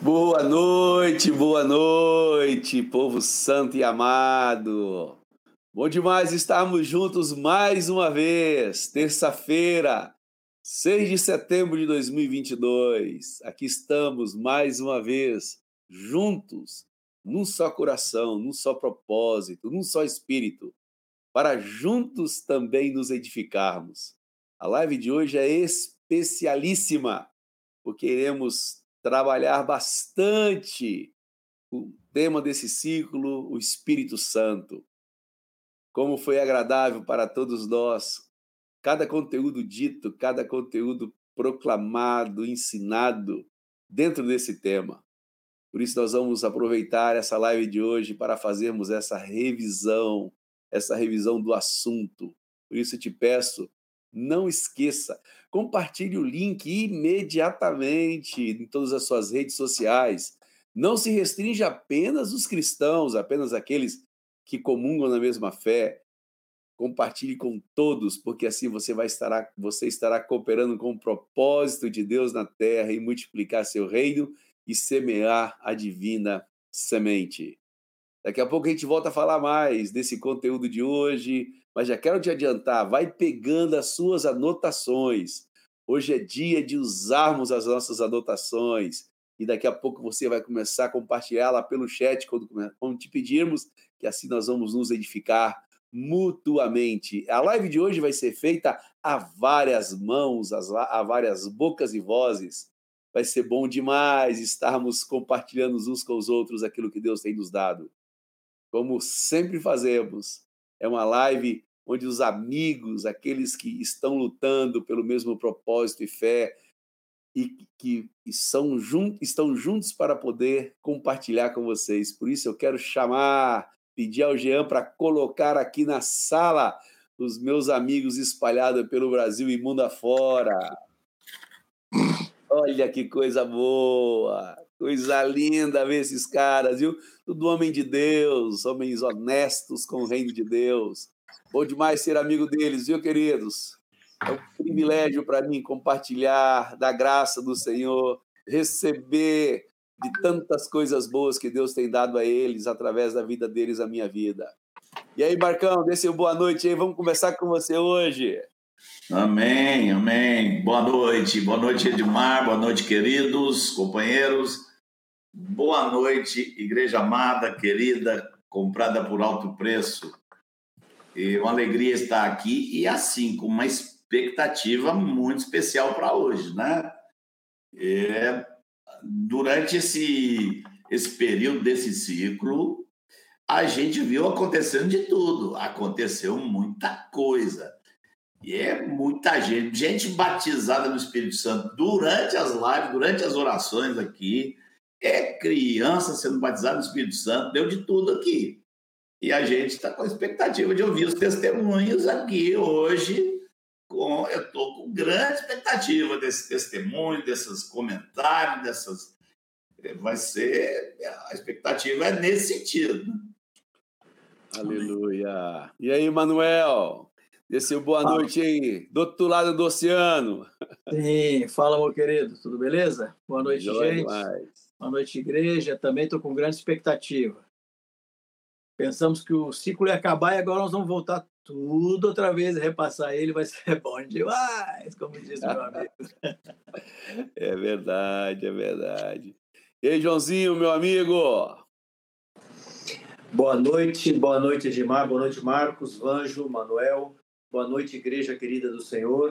Boa noite, boa noite, povo santo e amado. Bom demais estarmos juntos mais uma vez, terça-feira, 6 de setembro de 2022. Aqui estamos mais uma vez, juntos, num só coração, num só propósito, num só espírito, para juntos também nos edificarmos. A live de hoje é especialíssima, porque iremos trabalhar bastante o tema desse ciclo, o Espírito Santo. Como foi agradável para todos nós cada conteúdo dito, cada conteúdo proclamado, ensinado dentro desse tema. Por isso, nós vamos aproveitar essa live de hoje para fazermos essa revisão, essa revisão do assunto. Por isso, te peço, não esqueça, compartilhe o link imediatamente em todas as suas redes sociais. Não se restringe apenas os cristãos, apenas aqueles que comungam na mesma fé. Compartilhe com todos, porque assim você vai estar, você estará cooperando com o propósito de Deus na terra e multiplicar seu reino e semear a divina semente. Daqui a pouco a gente volta a falar mais desse conteúdo de hoje, mas já quero te adiantar, vai pegando as suas anotações. Hoje é dia de usarmos as nossas anotações e daqui a pouco você vai começar a compartilhá-la pelo chat quando, quando te pedirmos, que assim nós vamos nos edificar mutuamente. A live de hoje vai ser feita a várias mãos, a várias bocas e vozes. Vai ser bom demais estarmos compartilhando uns com os outros aquilo que Deus tem nos dado. Como sempre fazemos, é uma live onde os amigos, aqueles que estão lutando pelo mesmo propósito e fé, e que são jun estão juntos para poder compartilhar com vocês. Por isso eu quero chamar, pedir ao Jean para colocar aqui na sala os meus amigos espalhados pelo Brasil e mundo afora. Olha que coisa boa! Coisa linda ver esses caras, viu? Tudo homem de Deus, homens honestos com o reino de Deus. Bom demais ser amigo deles, viu, queridos? É um privilégio para mim compartilhar da graça do Senhor, receber de tantas coisas boas que Deus tem dado a eles, através da vida deles, a minha vida. E aí, Marcão, dê seu boa noite aí. Vamos começar com você hoje. Amém, amém. Boa noite, boa noite, Edmar, boa noite, queridos companheiros. Boa noite, igreja amada, querida, comprada por alto preço. É uma alegria estar aqui e assim, com uma expectativa muito especial para hoje, né? É, durante esse, esse período desse ciclo, a gente viu acontecendo de tudo. Aconteceu muita coisa. E é muita gente, gente batizada no Espírito Santo durante as lives, durante as orações aqui é criança sendo batizada no Espírito Santo, deu de tudo aqui. E a gente está com a expectativa de ouvir os testemunhos aqui hoje. Com, eu estou com grande expectativa desse testemunho, desses comentários, dessas. Eh, vai ser. A expectativa é nesse sentido. Aleluia. E aí, Manuel? Desceu boa fala. noite aí, do outro lado do oceano. Sim, fala, meu querido, tudo beleza? Boa noite, Joia gente. Demais. Boa noite, igreja. Também estou com grande expectativa. Pensamos que o ciclo ia acabar e agora nós vamos voltar tudo outra vez, repassar ele, vai ser bom demais, como disse meu amigo. É verdade, é verdade. E aí, Joãozinho, meu amigo? Boa noite, boa noite, Edmar, boa noite, Marcos, Vanjo, Manuel, boa noite, igreja querida do Senhor.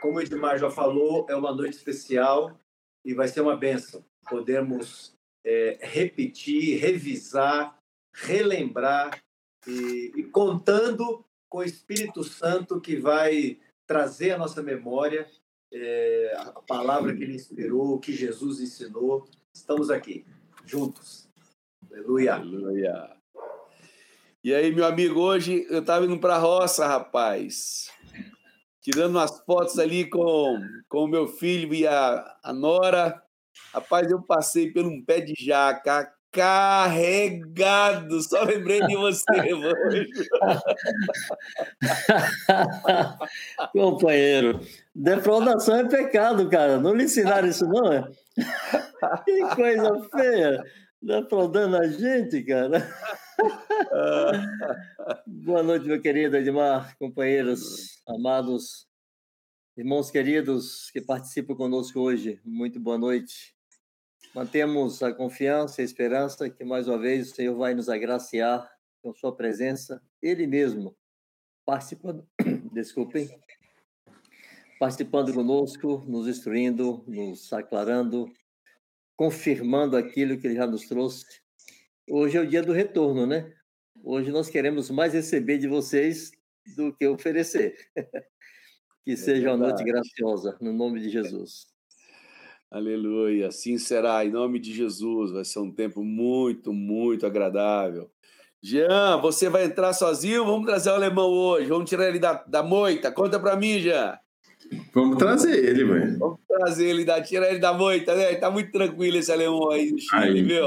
Como o Edmar já falou, é uma noite especial e vai ser uma benção podemos é, repetir, revisar, relembrar e, e contando com o Espírito Santo que vai trazer à nossa memória é, a palavra que ele inspirou, que Jesus ensinou. Estamos aqui, juntos. Aleluia. Aleluia. E aí, meu amigo, hoje eu estava indo para a roça, rapaz. Tirando umas fotos ali com, o meu filho e a, a Nora. Rapaz, eu passei por um pé de jaca carregado. Só lembrei de você. Companheiro, defraudação é pecado, cara. Não lhe ensinaram isso, não, é? que coisa feia! Defraudando a gente, cara. Boa noite, meu querido Edmar, companheiros amados, irmãos queridos que participam conosco hoje. Muito boa noite. Mantemos a confiança e a esperança que mais uma vez o Senhor vai nos agraciar com sua presença, Ele mesmo, participando, desculpem, participando conosco, nos instruindo, nos aclarando, confirmando aquilo que Ele já nos trouxe. Hoje é o dia do retorno, né? Hoje nós queremos mais receber de vocês do que oferecer. que é seja uma noite graciosa, no nome de Jesus. Aleluia, assim será, em nome de Jesus. Vai ser um tempo muito, muito agradável. Jean, você vai entrar sozinho? Vamos trazer o alemão hoje. Vamos tirar ele da, da moita. Conta para mim, Jean. Vamos trazer ele, velho. Vamos trazer ele, da, tirar ele da moita, né? Tá muito tranquilo esse alemão aí no Chile, aí. viu?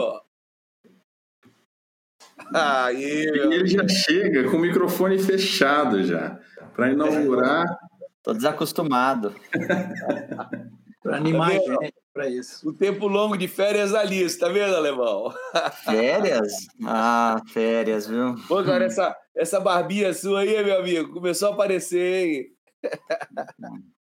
Aí, ele já chega com o microfone fechado já, para inaugurar. Tô desacostumado. para animar tá a gente para isso. O tempo longo de férias ali, você tá vendo, Alemão? Férias? Ah, férias, viu? Pô, agora essa, essa barbinha sua aí, meu amigo, começou a aparecer, hein?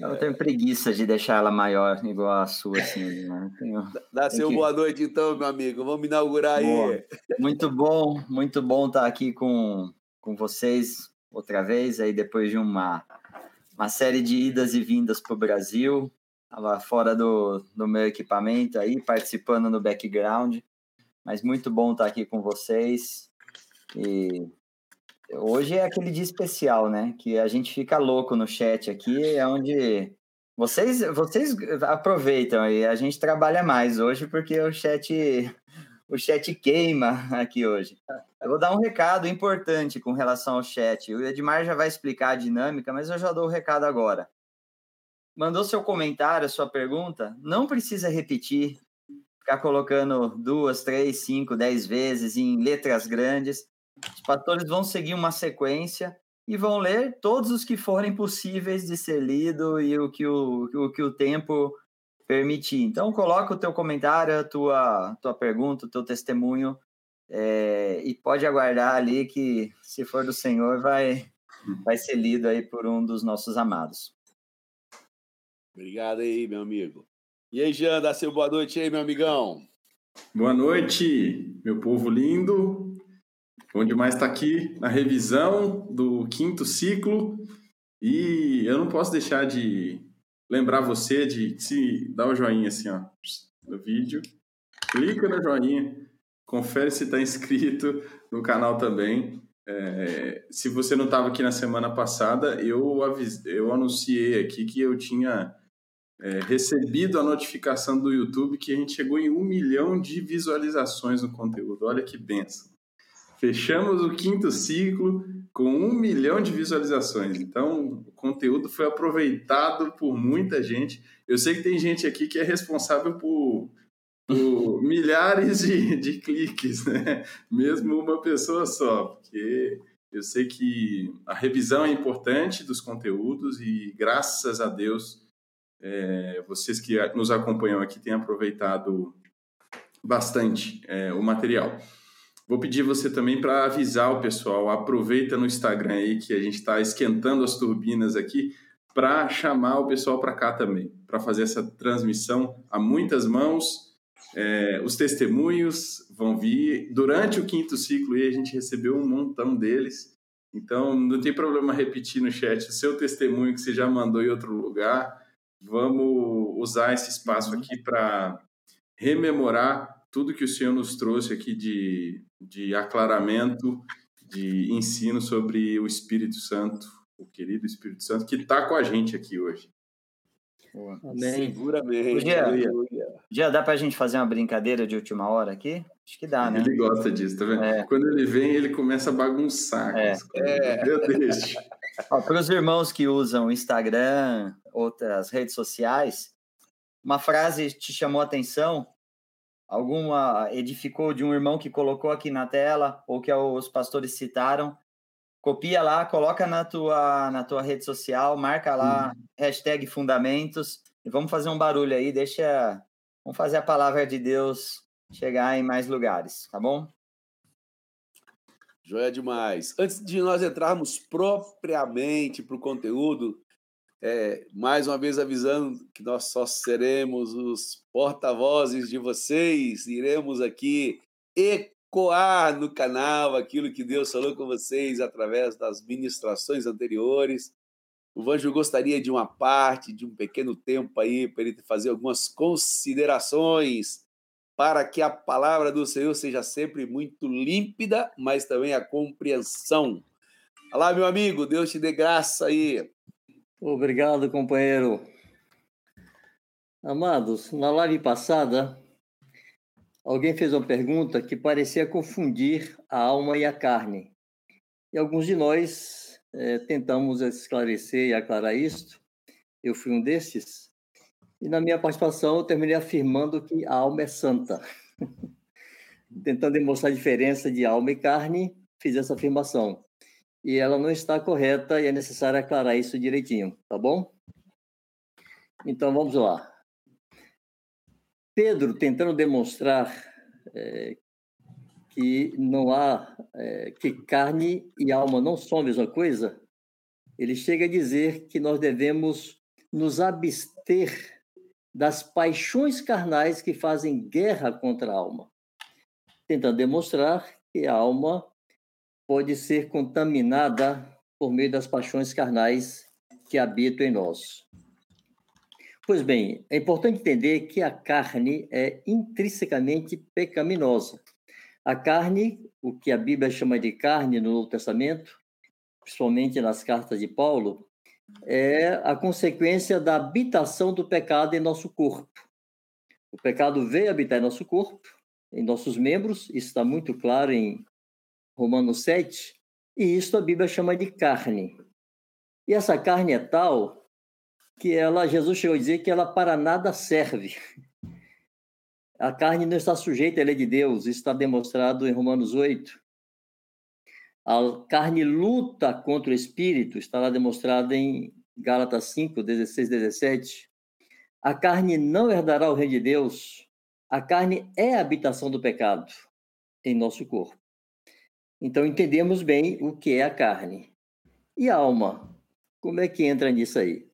Eu tenho preguiça de deixar ela maior, igual a sua, assim. Né? Tenho... Dá seu que... boa noite, então, meu amigo. Vamos inaugurar boa. aí. Muito bom, muito bom estar aqui com, com vocês outra vez, aí depois de uma, uma série de idas e vindas para o Brasil. Estava fora do, do meu equipamento aí, participando no background. Mas muito bom estar aqui com vocês. E hoje é aquele dia especial, né? Que a gente fica louco no chat aqui, é onde vocês, vocês aproveitam e a gente trabalha mais hoje porque o chat o chat queima aqui hoje. Eu vou dar um recado importante com relação ao chat. O Edmar já vai explicar a dinâmica, mas eu já dou o recado agora mandou seu comentário, sua pergunta, não precisa repetir, ficar colocando duas, três, cinco, dez vezes em letras grandes. Os pastores vão seguir uma sequência e vão ler todos os que forem possíveis de ser lido e o que o, o, que o tempo permitir. Então, coloca o teu comentário, a tua, tua pergunta, o teu testemunho é, e pode aguardar ali que, se for do Senhor, vai, vai ser lido aí por um dos nossos amados. Obrigado aí, meu amigo. E aí, Jean, dá seu boa noite aí, meu amigão. Boa noite, meu povo lindo. Bom demais estar aqui na revisão do quinto ciclo. E eu não posso deixar de lembrar você de se dar o joinha assim, ó, no vídeo. Clica no joinha, confere se está inscrito no canal também. É, se você não estava aqui na semana passada, eu, avis, eu anunciei aqui que eu tinha é, recebido a notificação do YouTube que a gente chegou em um milhão de visualizações no conteúdo. Olha que benção. Fechamos o quinto ciclo com um milhão de visualizações. Então, o conteúdo foi aproveitado por muita gente. Eu sei que tem gente aqui que é responsável por, por milhares de, de cliques, né? Mesmo uma pessoa só, porque eu sei que a revisão é importante dos conteúdos e, graças a Deus, é, vocês que nos acompanham aqui têm aproveitado bastante é, o material. Vou pedir você também para avisar o pessoal, aproveita no Instagram aí que a gente está esquentando as turbinas aqui para chamar o pessoal para cá também, para fazer essa transmissão a muitas mãos. É, os testemunhos vão vir durante o quinto ciclo e a gente recebeu um montão deles. Então não tem problema repetir no chat o seu testemunho que você já mandou em outro lugar vamos usar esse espaço aqui para rememorar tudo que o Senhor nos trouxe aqui de, de aclaramento, de ensino sobre o Espírito Santo, o querido Espírito Santo, que está com a gente aqui hoje. Amém. Seguramente. Já, já dá para a gente fazer uma brincadeira de última hora aqui? Acho que dá, né? Ele gosta disso, tá vendo? É. Quando ele vem, ele começa a bagunçar. É. é. Eu deixo. Para os irmãos que usam Instagram, outras redes sociais, uma frase te chamou a atenção? Alguma edificou de um irmão que colocou aqui na tela ou que os pastores citaram? Copia lá, coloca na tua, na tua rede social, marca lá, uhum. hashtag fundamentos, E vamos fazer um barulho aí, deixa. Vamos fazer a palavra de Deus chegar em mais lugares, tá bom? Joia demais. Antes de nós entrarmos propriamente para o conteúdo, é, mais uma vez avisando que nós só seremos os porta-vozes de vocês, iremos aqui ecoar no canal aquilo que Deus falou com vocês através das ministrações anteriores. O Vanjo gostaria de uma parte, de um pequeno tempo aí, para ele fazer algumas considerações para que a palavra do Senhor seja sempre muito límpida, mas também a compreensão. Olá, meu amigo, Deus te dê graça aí. Obrigado, companheiro. Amados, na live passada, alguém fez uma pergunta que parecia confundir a alma e a carne. E alguns de nós é, tentamos esclarecer e aclarar isto. Eu fui um desses. E na minha participação, eu terminei afirmando que a alma é santa. Tentando demonstrar a diferença de alma e carne, fiz essa afirmação. E ela não está correta e é necessário aclarar isso direitinho, tá bom? Então vamos lá. Pedro, tentando demonstrar é, que não há, é, que carne e alma não são a mesma coisa, ele chega a dizer que nós devemos nos abster das paixões carnais que fazem guerra contra a alma, tentando demonstrar que a alma pode ser contaminada por meio das paixões carnais que habitam em nós. Pois bem, é importante entender que a carne é intrinsecamente pecaminosa. A carne, o que a Bíblia chama de carne no Novo Testamento, principalmente nas cartas de Paulo, é a consequência da habitação do pecado em nosso corpo. O pecado veio habitar em nosso corpo, em nossos membros, isso está muito claro em Romanos 7, e isso a Bíblia chama de carne. E essa carne é tal que ela, Jesus chegou a dizer que ela para nada serve. A carne não está sujeita à lei de Deus, isso está demonstrado em Romanos 8. A carne luta contra o espírito, está lá demonstrado em Gálatas 5, 16, 17. A carne não herdará o reino de Deus. A carne é a habitação do pecado em nosso corpo. Então entendemos bem o que é a carne. E a alma? Como é que entra nisso aí?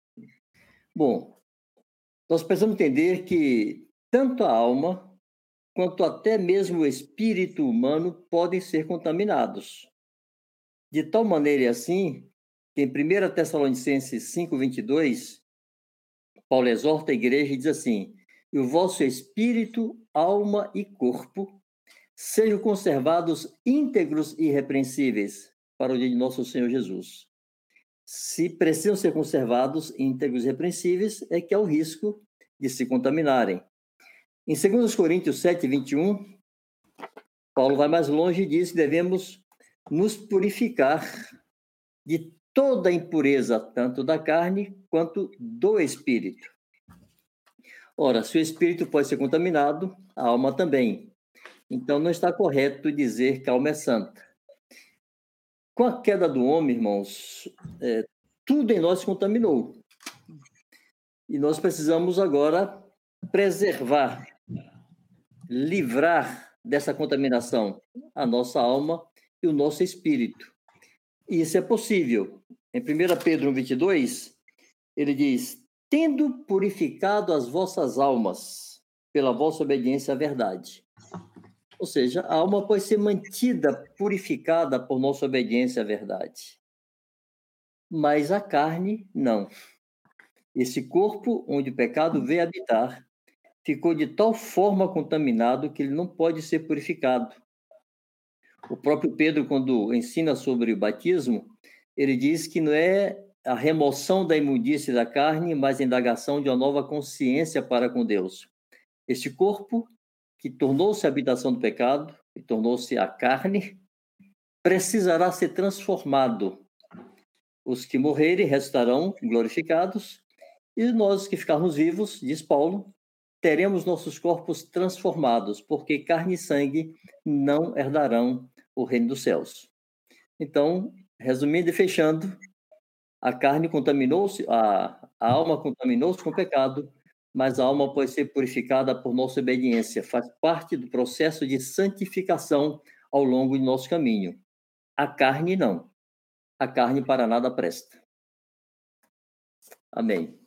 Bom, nós precisamos entender que tanto a alma quanto até mesmo o espírito humano podem ser contaminados. De tal maneira assim, que em 1 Tessalonicenses 5:22, Paulo exorta a igreja e diz assim: "E o vosso espírito, alma e corpo sejam conservados íntegros e irrepreensíveis para o dia de nosso Senhor Jesus." Se precisam ser conservados íntegros e irrepreensíveis, é que há o risco de se contaminarem. Em 2 Coríntios 7, 21, Paulo vai mais longe e diz que devemos nos purificar de toda impureza, tanto da carne quanto do espírito. Ora, se o espírito pode ser contaminado, a alma também. Então não está correto dizer que a alma é santa. Com a queda do homem, irmãos, é, tudo em nós se contaminou. E nós precisamos agora preservar, livrar dessa contaminação a nossa alma e o nosso espírito. E isso é possível. Em 1 Pedro 22, ele diz: Tendo purificado as vossas almas pela vossa obediência à verdade. Ou seja, a alma pode ser mantida purificada por nossa obediência à verdade. Mas a carne, não. Esse corpo onde o pecado veio habitar ficou de tal forma contaminado que ele não pode ser purificado. O próprio Pedro, quando ensina sobre o batismo, ele diz que não é a remoção da imundície da carne, mas a indagação de uma nova consciência para com Deus. Este corpo, que tornou-se a habitação do pecado, e tornou-se a carne, precisará ser transformado. Os que morrerem restarão glorificados, e nós que ficarmos vivos, diz Paulo, teremos nossos corpos transformados, porque carne e sangue não herdarão o reino dos céus. Então, resumindo e fechando, a carne contaminou-se, a, a alma contaminou-se com o pecado, mas a alma pode ser purificada por nossa obediência. Faz parte do processo de santificação ao longo de nosso caminho. A carne não. A carne para nada presta. Amém.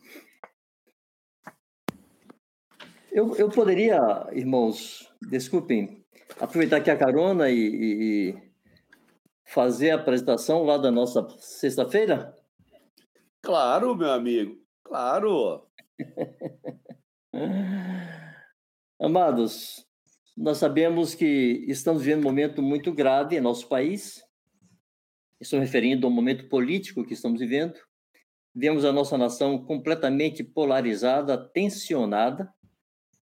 Eu, eu poderia, irmãos, desculpem, aproveitar aqui a carona e, e, e fazer a apresentação lá da nossa sexta-feira? Claro, meu amigo, claro. Amados, nós sabemos que estamos vivendo um momento muito grave em nosso país. Estou referindo ao momento político que estamos vivendo. Vemos a nossa nação completamente polarizada, tensionada,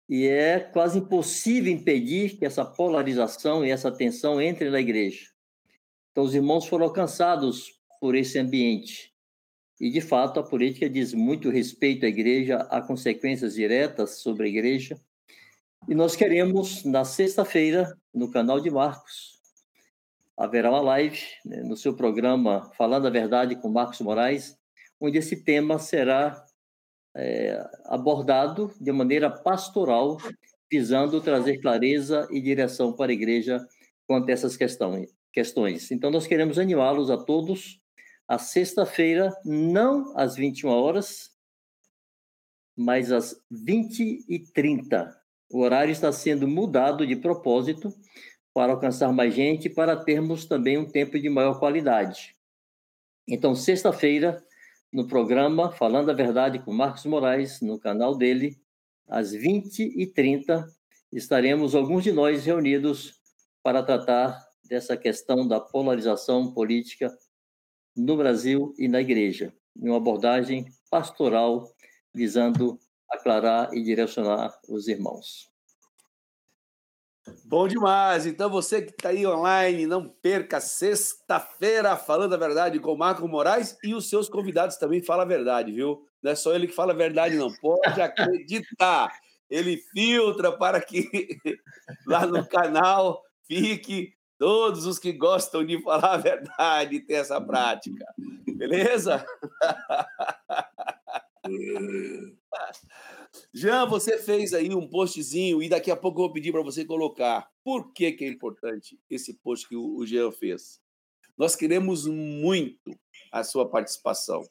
e é quase impossível impedir que essa polarização e essa tensão entre na igreja. Então, os irmãos foram alcançados por esse ambiente. E, de fato, a política diz muito respeito à igreja, há consequências diretas sobre a igreja. E nós queremos, na sexta-feira, no canal de Marcos, haverá uma live né, no seu programa Falando a Verdade com Marcos Moraes, onde esse tema será é, abordado de maneira pastoral, visando trazer clareza e direção para a igreja quanto a essas questões. Então, nós queremos animá-los a todos a sexta-feira, não às 21 horas, mas às 20 e 30. O horário está sendo mudado de propósito para alcançar mais gente, para termos também um tempo de maior qualidade. Então, sexta-feira, no programa Falando a Verdade com Marcos Moraes, no canal dele, às 20h30, estaremos alguns de nós reunidos para tratar dessa questão da polarização política no Brasil e na igreja, em uma abordagem pastoral visando aclarar e direcionar os irmãos. Bom demais! Então, você que está aí online, não perca sexta-feira, falando a verdade com o Marco Moraes e os seus convidados também falam a verdade, viu? Não é só ele que fala a verdade, não. Pode acreditar. Ele filtra para que lá no canal fique Todos os que gostam de falar a verdade têm essa prática. Beleza? Jean, você fez aí um postzinho e daqui a pouco eu vou pedir para você colocar. Por que, que é importante esse post que o Jean fez? Nós queremos muito a sua participação.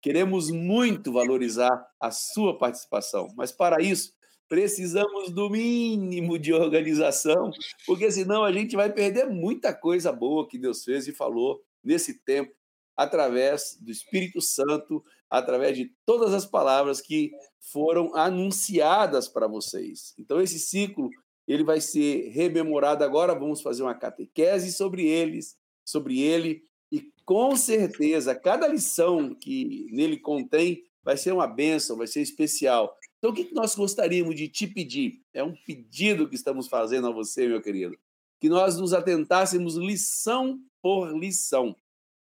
Queremos muito valorizar a sua participação, mas para isso precisamos do mínimo de organização, porque senão a gente vai perder muita coisa boa que Deus fez e falou nesse tempo, através do Espírito Santo, através de todas as palavras que foram anunciadas para vocês. Então, esse ciclo ele vai ser rememorado agora. Vamos fazer uma catequese sobre eles, sobre ele, e com certeza cada lição que nele contém vai ser uma bênção, vai ser especial. Então, o que nós gostaríamos de te pedir? É um pedido que estamos fazendo a você, meu querido, que nós nos atentássemos lição por lição.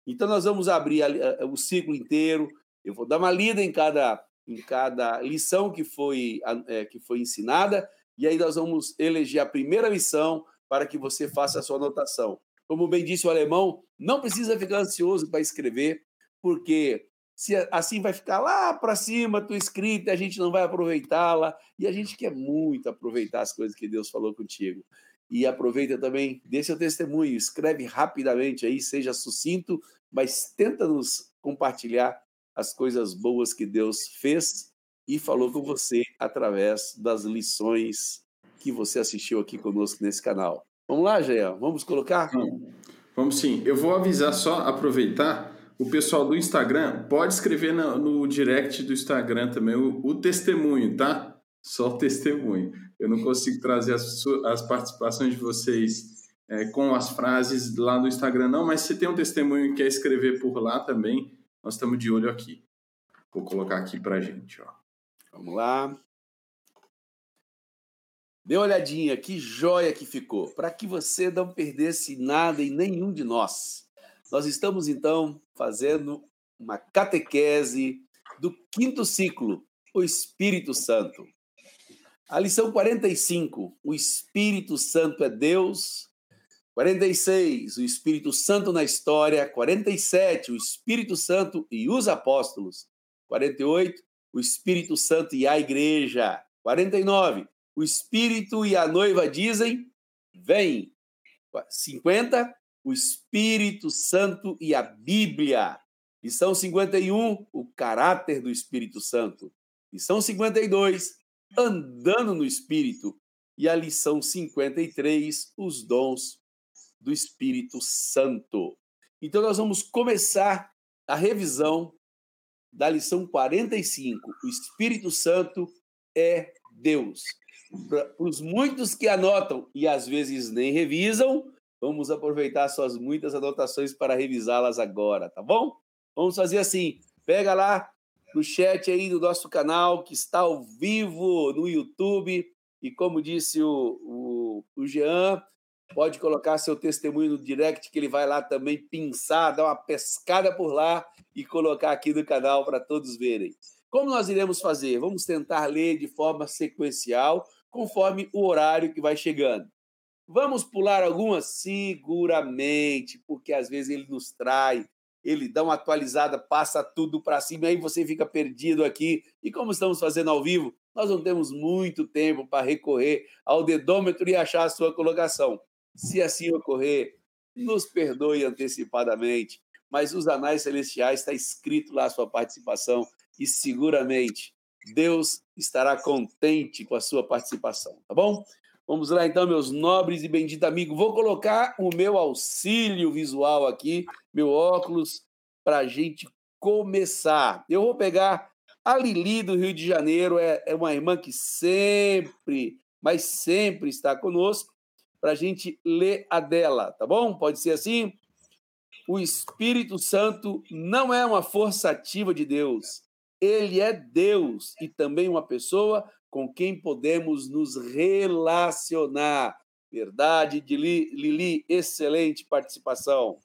Então, nós vamos abrir o ciclo inteiro, eu vou dar uma lida em cada, em cada lição que foi, é, que foi ensinada, e aí nós vamos eleger a primeira lição para que você faça a sua anotação. Como bem disse o alemão, não precisa ficar ansioso para escrever, porque se assim vai ficar lá para cima tua escrita, a gente não vai aproveitá-la, e a gente quer muito aproveitar as coisas que Deus falou contigo. E aproveita também, dê seu testemunho, escreve rapidamente aí, seja sucinto, mas tenta nos compartilhar as coisas boas que Deus fez e falou com você através das lições que você assistiu aqui conosco nesse canal. Vamos lá, Jean, vamos colocar? Vamos sim. Eu vou avisar só, aproveitar o pessoal do Instagram pode escrever no, no direct do Instagram também o, o, testemunho, tá? Só o testemunho. Eu não consigo trazer as, as participações de vocês é, com as frases lá no Instagram, não, mas se tem um testemunho e quer escrever por lá também, nós estamos de olho aqui. Vou colocar aqui pra gente, ó. Vamos lá. Dê uma olhadinha, que joia que ficou, para que você não perdesse nada em nenhum de nós. Nós estamos, então, fazendo uma catequese do quinto ciclo, o Espírito Santo. A lição 45, o Espírito Santo é Deus. 46, o Espírito Santo na história. 47, o Espírito Santo e os apóstolos. 48, o Espírito Santo e a igreja. 49. O Espírito e a noiva dizem: Vem. 50. O Espírito Santo e a Bíblia. Lição 51, o caráter do Espírito Santo. Lição 52, andando no Espírito. E a lição 53, os dons do Espírito Santo. Então, nós vamos começar a revisão da lição 45. O Espírito Santo é Deus. Para os muitos que anotam e às vezes nem revisam, vamos aproveitar suas muitas anotações para revisá-las agora, tá bom? Vamos fazer assim: pega lá no chat aí do nosso canal, que está ao vivo no YouTube, e como disse o, o, o Jean, pode colocar seu testemunho no direct, que ele vai lá também pinçar, dar uma pescada por lá e colocar aqui no canal para todos verem. Como nós iremos fazer? Vamos tentar ler de forma sequencial, conforme o horário que vai chegando. Vamos pular algumas? Seguramente, porque às vezes ele nos trai, ele dá uma atualizada, passa tudo para cima, aí você fica perdido aqui. E como estamos fazendo ao vivo, nós não temos muito tempo para recorrer ao dedômetro e achar a sua colocação. Se assim ocorrer, nos perdoe antecipadamente, mas os anais celestiais está escrito lá a sua participação e seguramente Deus estará contente com a sua participação, tá bom? Vamos lá então, meus nobres e benditos amigos. Vou colocar o meu auxílio visual aqui, meu óculos, para a gente começar. Eu vou pegar a Lili do Rio de Janeiro, é, é uma irmã que sempre, mas sempre está conosco, para a gente ler a dela, tá bom? Pode ser assim? O Espírito Santo não é uma força ativa de Deus. Ele é Deus e também uma pessoa com quem podemos nos relacionar. Verdade de Lili, excelente participação.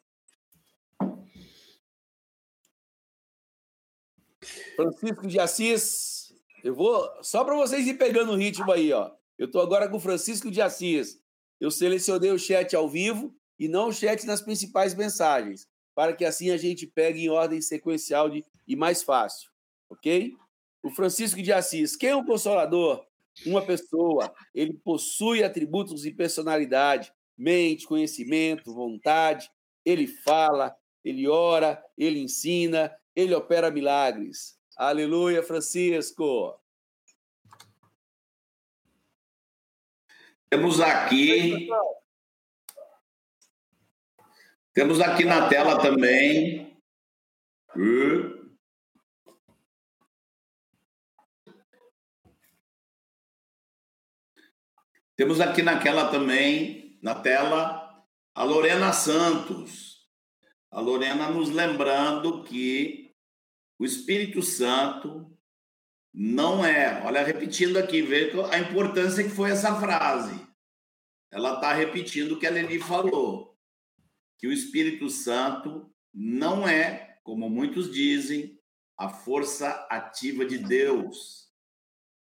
Francisco de Assis, eu vou só para vocês ir pegando o ritmo aí, ó. Eu estou agora com Francisco de Assis. Eu selecionei o chat ao vivo e não o chat nas principais mensagens, para que assim a gente pegue em ordem sequencial de, e mais fácil, ok? O Francisco de Assis, quem é um consolador? Uma pessoa, ele possui atributos e personalidade, mente, conhecimento, vontade, ele fala, ele ora, ele ensina, ele opera milagres. Aleluia, Francisco. Temos aqui. Temos aqui na tela também. Temos aqui naquela também, na tela, a Lorena Santos. A Lorena nos lembrando que o Espírito Santo não é. Olha, repetindo aqui, vê a importância que foi essa frase. Ela está repetindo o que a Leni falou. Que o Espírito Santo não é, como muitos dizem, a força ativa de Deus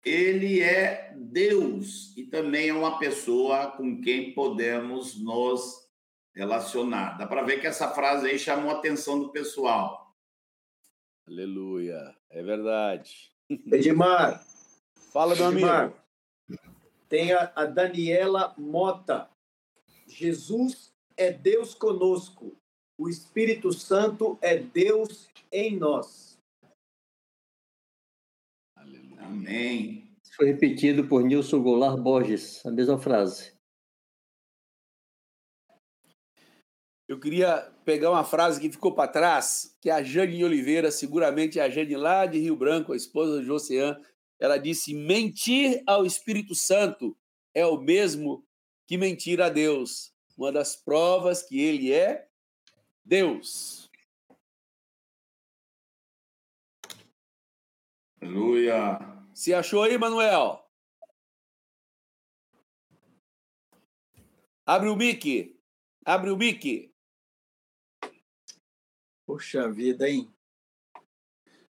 ele é Deus e também é uma pessoa com quem podemos nos relacionar. Dá para ver que essa frase aí chamou a atenção do pessoal. Aleluia, é verdade. Edmar. Fala, meu Edmar. amigo. Tem a, a Daniela Mota. Jesus é Deus conosco. O Espírito Santo é Deus em nós. Amém. Foi repetido por Nilson Goulart Borges, a mesma frase. Eu queria pegar uma frase que ficou para trás, que a Jane Oliveira, seguramente a Jane lá de Rio Branco, a esposa de Ocean, ela disse: mentir ao Espírito Santo é o mesmo que mentir a Deus. Uma das provas que ele é Deus. Aleluia. Se achou aí, Manuel? Abre o mic. Abre o mic. Puxa vida, hein?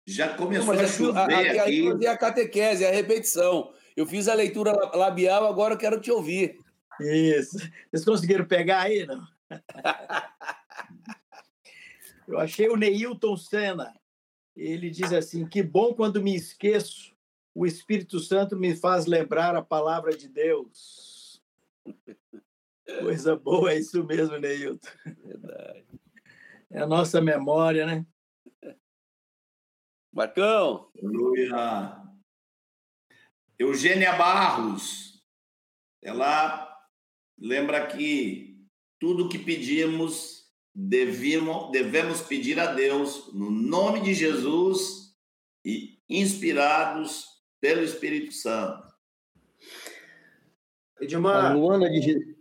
Já começou Não, a chover a, aqui. A, a catequese, a repetição. Eu fiz a leitura labial, agora eu quero te ouvir. Isso. Vocês conseguiram pegar aí, não? eu achei o Neilton Senna. Ele diz assim: Que bom quando me esqueço, o Espírito Santo me faz lembrar a palavra de Deus. Coisa boa, é isso mesmo, Neilton. Verdade. É a nossa memória, né? Marcão. Aleluia. Eugênia Barros, ela lembra que tudo que pedimos devemos, devemos pedir a Deus no nome de Jesus e inspirados pelo Espírito Santo. Edmar. A Luana de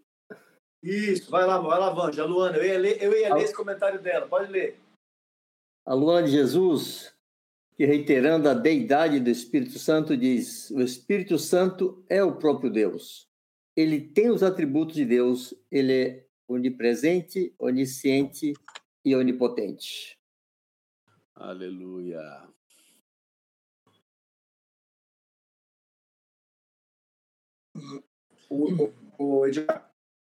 Isso, vai lá, vai lá, Vanja. Luana, eu ia ler, eu ia ler esse comentário dela, pode ler. A Luana de Jesus, que reiterando a deidade do Espírito Santo, diz: O Espírito Santo é o próprio Deus. Ele tem os atributos de Deus, ele é onipresente, onisciente e onipotente. Aleluia. O, o, o,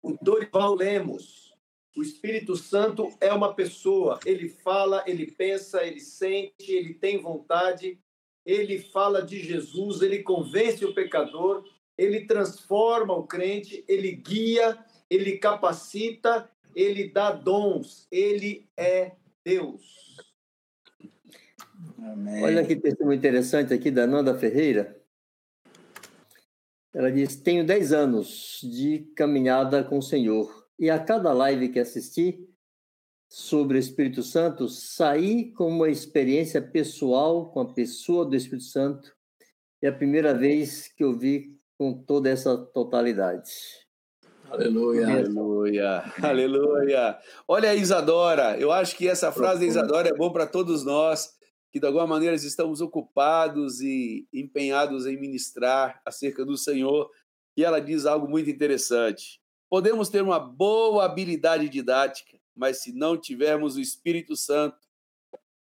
o Dorival Lemos, o Espírito Santo é uma pessoa. Ele fala, ele pensa, ele sente, ele tem vontade. Ele fala de Jesus, ele convence o pecador, ele transforma o crente, ele guia, ele capacita, ele dá dons, ele é Deus. Amém. Olha que testemunho interessante aqui da Nanda Ferreira. Ela diz: Tenho 10 anos de caminhada com o Senhor e a cada live que assisti sobre o Espírito Santo, saí com uma experiência pessoal com a pessoa do Espírito Santo. É a primeira vez que eu vi com toda essa totalidade. Aleluia. Aleluia. Aleluia. Olha a Isadora. Eu acho que essa frase da Isadora é bom para todos nós que de alguma maneira estamos ocupados e empenhados em ministrar acerca do Senhor. E ela diz algo muito interessante. Podemos ter uma boa habilidade didática, mas se não tivermos o Espírito Santo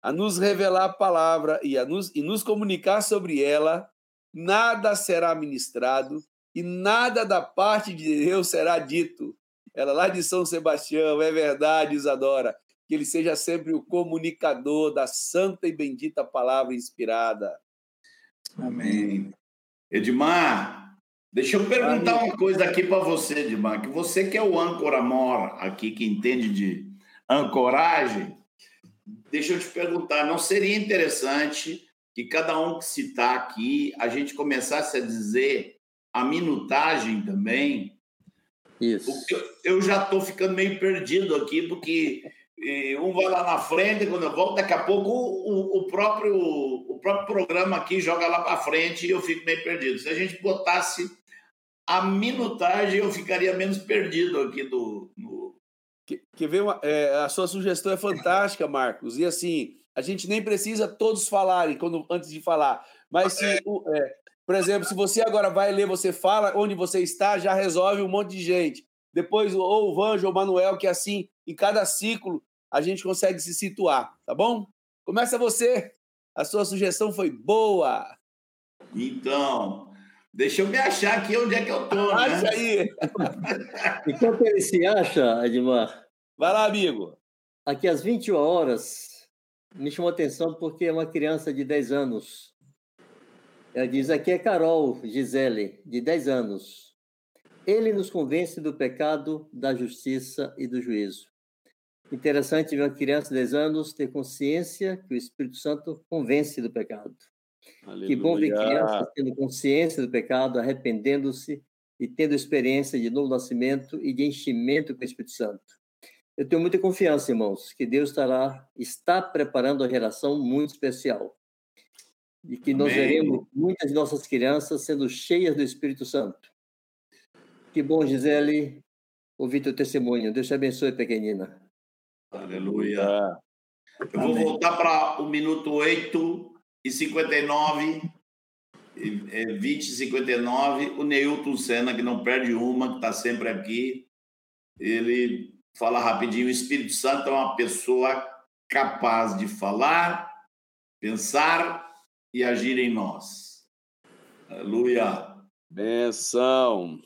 a nos revelar a palavra e a nos, e nos comunicar sobre ela, nada será ministrado e nada da parte de Deus será dito. Ela lá de São Sebastião, é verdade, Isadora, que ele seja sempre o comunicador da santa e bendita palavra inspirada. Amém. Edmar, deixa eu perguntar Amém. uma coisa aqui para você, Edmar, que você que é o âncora mor aqui, que entende de ancoragem, deixa eu te perguntar, não seria interessante que cada um que citar aqui, a gente começasse a dizer a minutagem também. Isso. Eu já estou ficando meio perdido aqui, porque um vai lá na frente, quando eu volto, daqui a pouco o, o próprio, o próprio programa aqui joga lá para frente e eu fico meio perdido. Se a gente botasse a minutagem, eu ficaria menos perdido aqui do. No... Que, que vem uma, é, a sua sugestão é fantástica, Marcos. E assim, a gente nem precisa todos falarem quando, antes de falar. Mas se, é. é, por exemplo, se você agora vai ler, você fala onde você está, já resolve um monte de gente. Depois, ou o Vanjo ou o Manuel, que é assim, em cada ciclo, a gente consegue se situar, tá bom? Começa você. A sua sugestão foi boa. Então, deixa eu me achar aqui onde é que eu tô, né? Acha aí. Enquanto ele se acha, Edmar. Vai lá, amigo. Aqui às 21 horas, me chamou a atenção porque é uma criança de 10 anos. Ela diz: aqui é Carol Gisele, de 10 anos. Ele nos convence do pecado, da justiça e do juízo. Interessante ver uma criança de 10 anos ter consciência que o Espírito Santo convence do pecado. Aleluia. Que bom ver crianças tendo consciência do pecado, arrependendo-se e tendo experiência de novo nascimento e de enchimento com o Espírito Santo. Eu tenho muita confiança, irmãos, que Deus estará está preparando a geração muito especial. E que Amém. nós veremos muitas de nossas crianças sendo cheias do Espírito Santo. Que bom, Gisele, ouvir teu testemunho. Deus te abençoe, pequenina. Aleluia. Eu vou voltar para o minuto 8 e 59, 20 e 59. O Neilton Senna, que não perde uma, que está sempre aqui, ele fala rapidinho: o Espírito Santo é uma pessoa capaz de falar, pensar e agir em nós. Aleluia. Benção.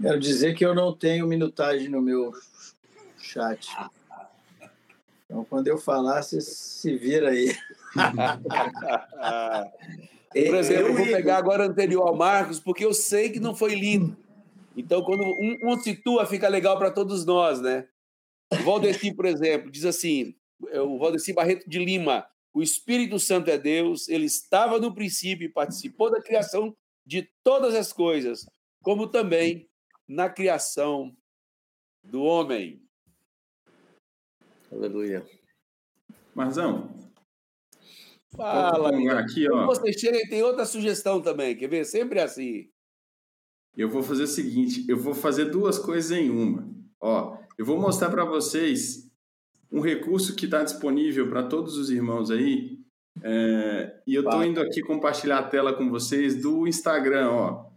Quero dizer que eu não tenho minutagem no meu chat. Então, quando eu falar, você se vira aí. Por exemplo, eu vou pegar agora anterior ao Marcos, porque eu sei que não foi lindo. Então, quando um, um situa, fica legal para todos nós, né? O Valdeci, por exemplo, diz assim: é, o Valdeci Barreto de Lima, o Espírito Santo é Deus, ele estava no princípio e participou da criação de todas as coisas, como também na criação do homem. Aleluia. Marzão. Fala, aqui, ó. Você chega e tem outra sugestão também, quer ver? Sempre assim. Eu vou fazer o seguinte, eu vou fazer duas coisas em uma. Ó, eu vou mostrar para vocês um recurso que está disponível para todos os irmãos aí. É, e eu estou indo aqui compartilhar a tela com vocês do Instagram, ó.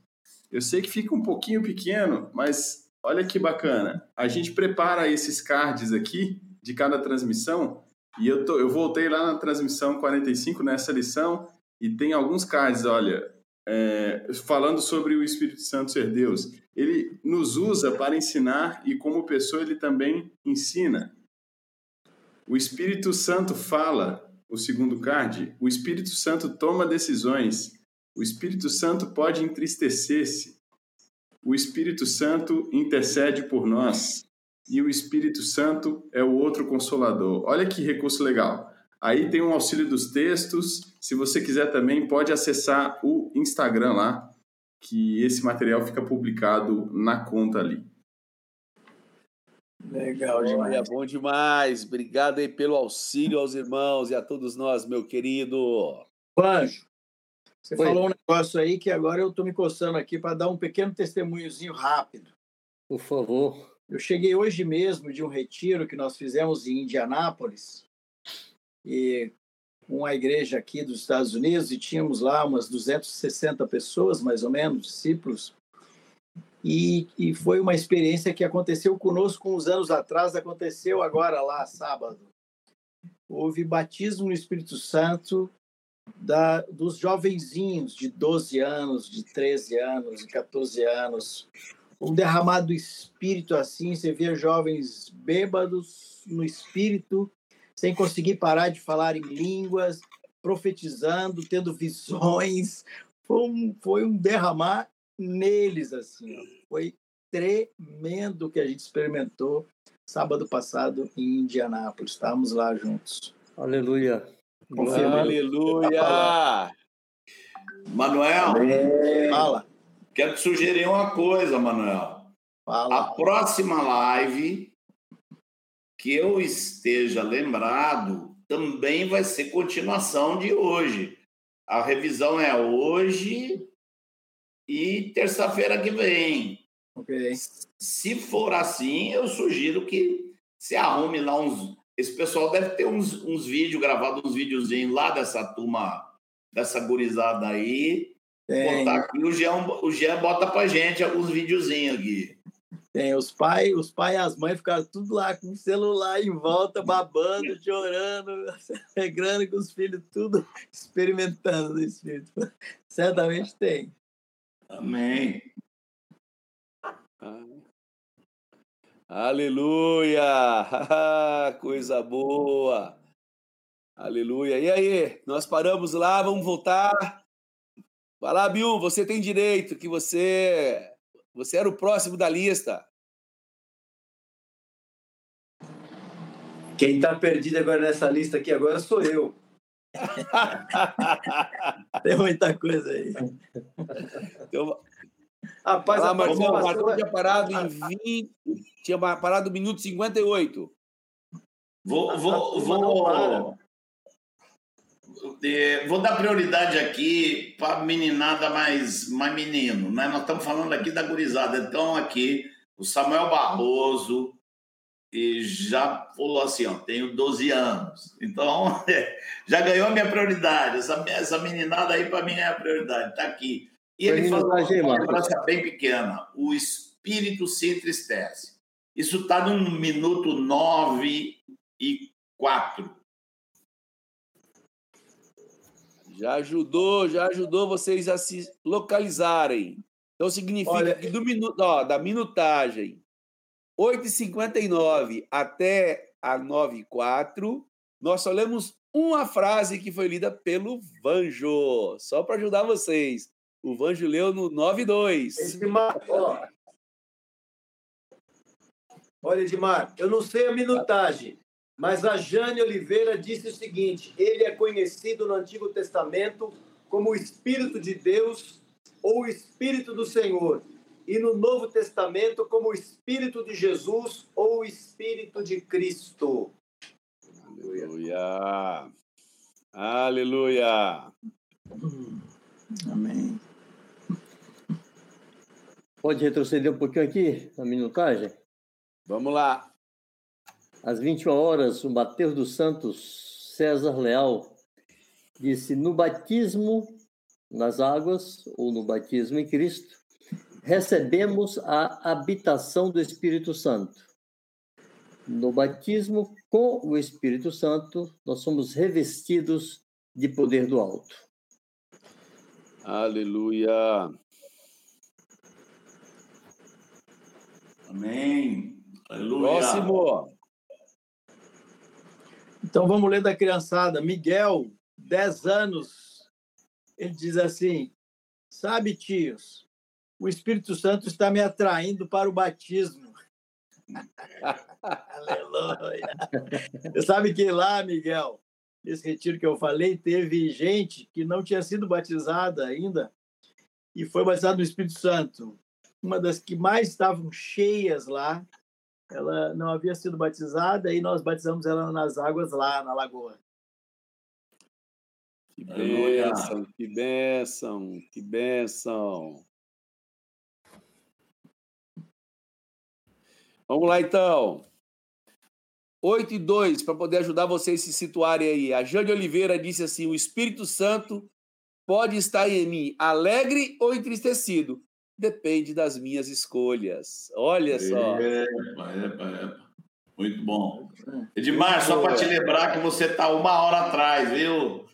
Eu sei que fica um pouquinho pequeno, mas olha que bacana. A gente prepara esses cards aqui de cada transmissão e eu, tô, eu voltei lá na transmissão 45, nessa lição, e tem alguns cards, olha, é, falando sobre o Espírito Santo ser Deus. Ele nos usa para ensinar e, como pessoa, ele também ensina. O Espírito Santo fala, o segundo card, o Espírito Santo toma decisões, o Espírito Santo pode entristecer-se, o Espírito Santo intercede por nós e o Espírito Santo é o outro consolador. Olha que recurso legal. Aí tem um auxílio dos textos. Se você quiser também, pode acessar o Instagram lá, que esse material fica publicado na conta ali. Legal demais. Olha, bom demais. Obrigado aí pelo auxílio aos irmãos e a todos nós, meu querido. Anjo, você Oi. falou um negócio aí que agora eu estou me coçando aqui para dar um pequeno testemunhozinho rápido. Por favor. Eu cheguei hoje mesmo de um retiro que nós fizemos em Indianápolis, e com a igreja aqui dos Estados Unidos, e tínhamos lá umas 260 pessoas, mais ou menos, discípulos. E, e foi uma experiência que aconteceu conosco uns anos atrás, aconteceu agora lá, sábado. Houve batismo no Espírito Santo da, dos jovenzinhos de 12 anos, de 13 anos, de 14 anos, um derramado espírito assim, você via jovens bêbados no espírito, sem conseguir parar de falar em línguas, profetizando, tendo visões. Foi um, foi um derramar neles, assim. Ó. Foi tremendo que a gente experimentou sábado passado em Indianápolis. Estávamos lá juntos. Aleluia. Aleluia. Manuel. Fala. Quero te sugerir uma coisa, Manuel. Fala. A próxima live que eu esteja lembrado também vai ser continuação de hoje. A revisão é hoje e terça-feira que vem. Ok. Se for assim, eu sugiro que se arrume lá uns. Esse pessoal deve ter uns, uns vídeos gravados, uns videozinhos lá dessa turma, dessa gurizada aí. Tem. Botar aqui, o Jean, o Jean bota pra gente alguns videozinhos aqui. Tem os pais, os pais e as mães ficaram tudo lá com o celular em volta, babando, chorando, alegrando com os filhos, tudo experimentando o Espírito. Certamente tem. Amém. Aleluia! Coisa boa! Aleluia! E aí, nós paramos lá, vamos voltar. Vai lá, Bill, você tem direito, que você você era o próximo da lista. Quem está perdido agora nessa lista aqui agora sou eu. tem muita coisa aí. Então, Rapaz, ah, Marcelo, o Marcelo tinha parado em 20, tinha parado no minuto 58. Vou, vou, vou, vou dar prioridade aqui para meninada mais, mais menino, né? Nós estamos falando aqui da gurizada. Então, aqui, o Samuel Barroso e já falou assim: ó, tenho 12 anos. Então, já ganhou a minha prioridade. Essa, essa meninada aí, para mim, é a prioridade. Está aqui. E ele falou uma coisa bem pequena: o espírito se entristece. Isso está no minuto 9 e 4. Já ajudou, já ajudou vocês a se localizarem. Então significa Olha, que do minuto, ó, da minutagem 8h59 até a 9 e 4, nós só lemos uma frase que foi lida pelo Vanjo, só para ajudar vocês. O Vanjo leu no 9 e 2. Edmar, ó. Olha, Edmar, eu não sei a minutagem, mas a Jane Oliveira disse o seguinte: ele é conhecido no Antigo Testamento como o Espírito de Deus ou o Espírito do Senhor, e no Novo Testamento como o Espírito de Jesus ou o Espírito de Cristo. Aleluia. Aleluia. Amém. Pode retroceder um pouquinho aqui, a minutagem? Vamos lá. Às 21 horas, o Mateus dos Santos César Leal disse: No batismo nas águas, ou no batismo em Cristo, recebemos a habitação do Espírito Santo. No batismo com o Espírito Santo, nós somos revestidos de poder do alto. Aleluia. Amém. Aleluia. Próximo. Então vamos ler da criançada. Miguel, 10 anos. Ele diz assim: Sabe, tios, o Espírito Santo está me atraindo para o batismo. Aleluia. Você sabe que lá, Miguel, nesse retiro que eu falei, teve gente que não tinha sido batizada ainda e foi batizada no Espírito Santo. Uma das que mais estavam cheias lá, ela não havia sido batizada e nós batizamos ela nas águas lá na lagoa. Que bênção, que bênção, que bênção. Vamos lá, então. 8 e 2, para poder ajudar vocês a se situarem aí. A Jane Oliveira disse assim: o Espírito Santo pode estar em mim alegre ou entristecido. Depende das minhas escolhas. Olha só. Epa, epa, epa. Muito bom. Edmar, só para te lembrar que você está uma hora atrás, viu?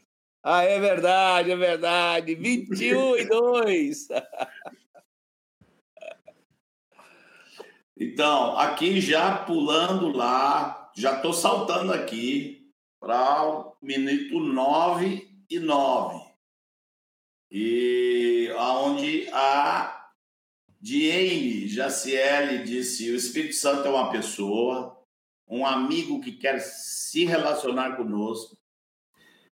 Ah, é verdade, é verdade. 21 e 2. Então, aqui já pulando lá, já estou saltando aqui para o minuto 9 e 9. E aonde a Diane Jaciele disse: o Espírito Santo é uma pessoa, um amigo que quer se relacionar conosco,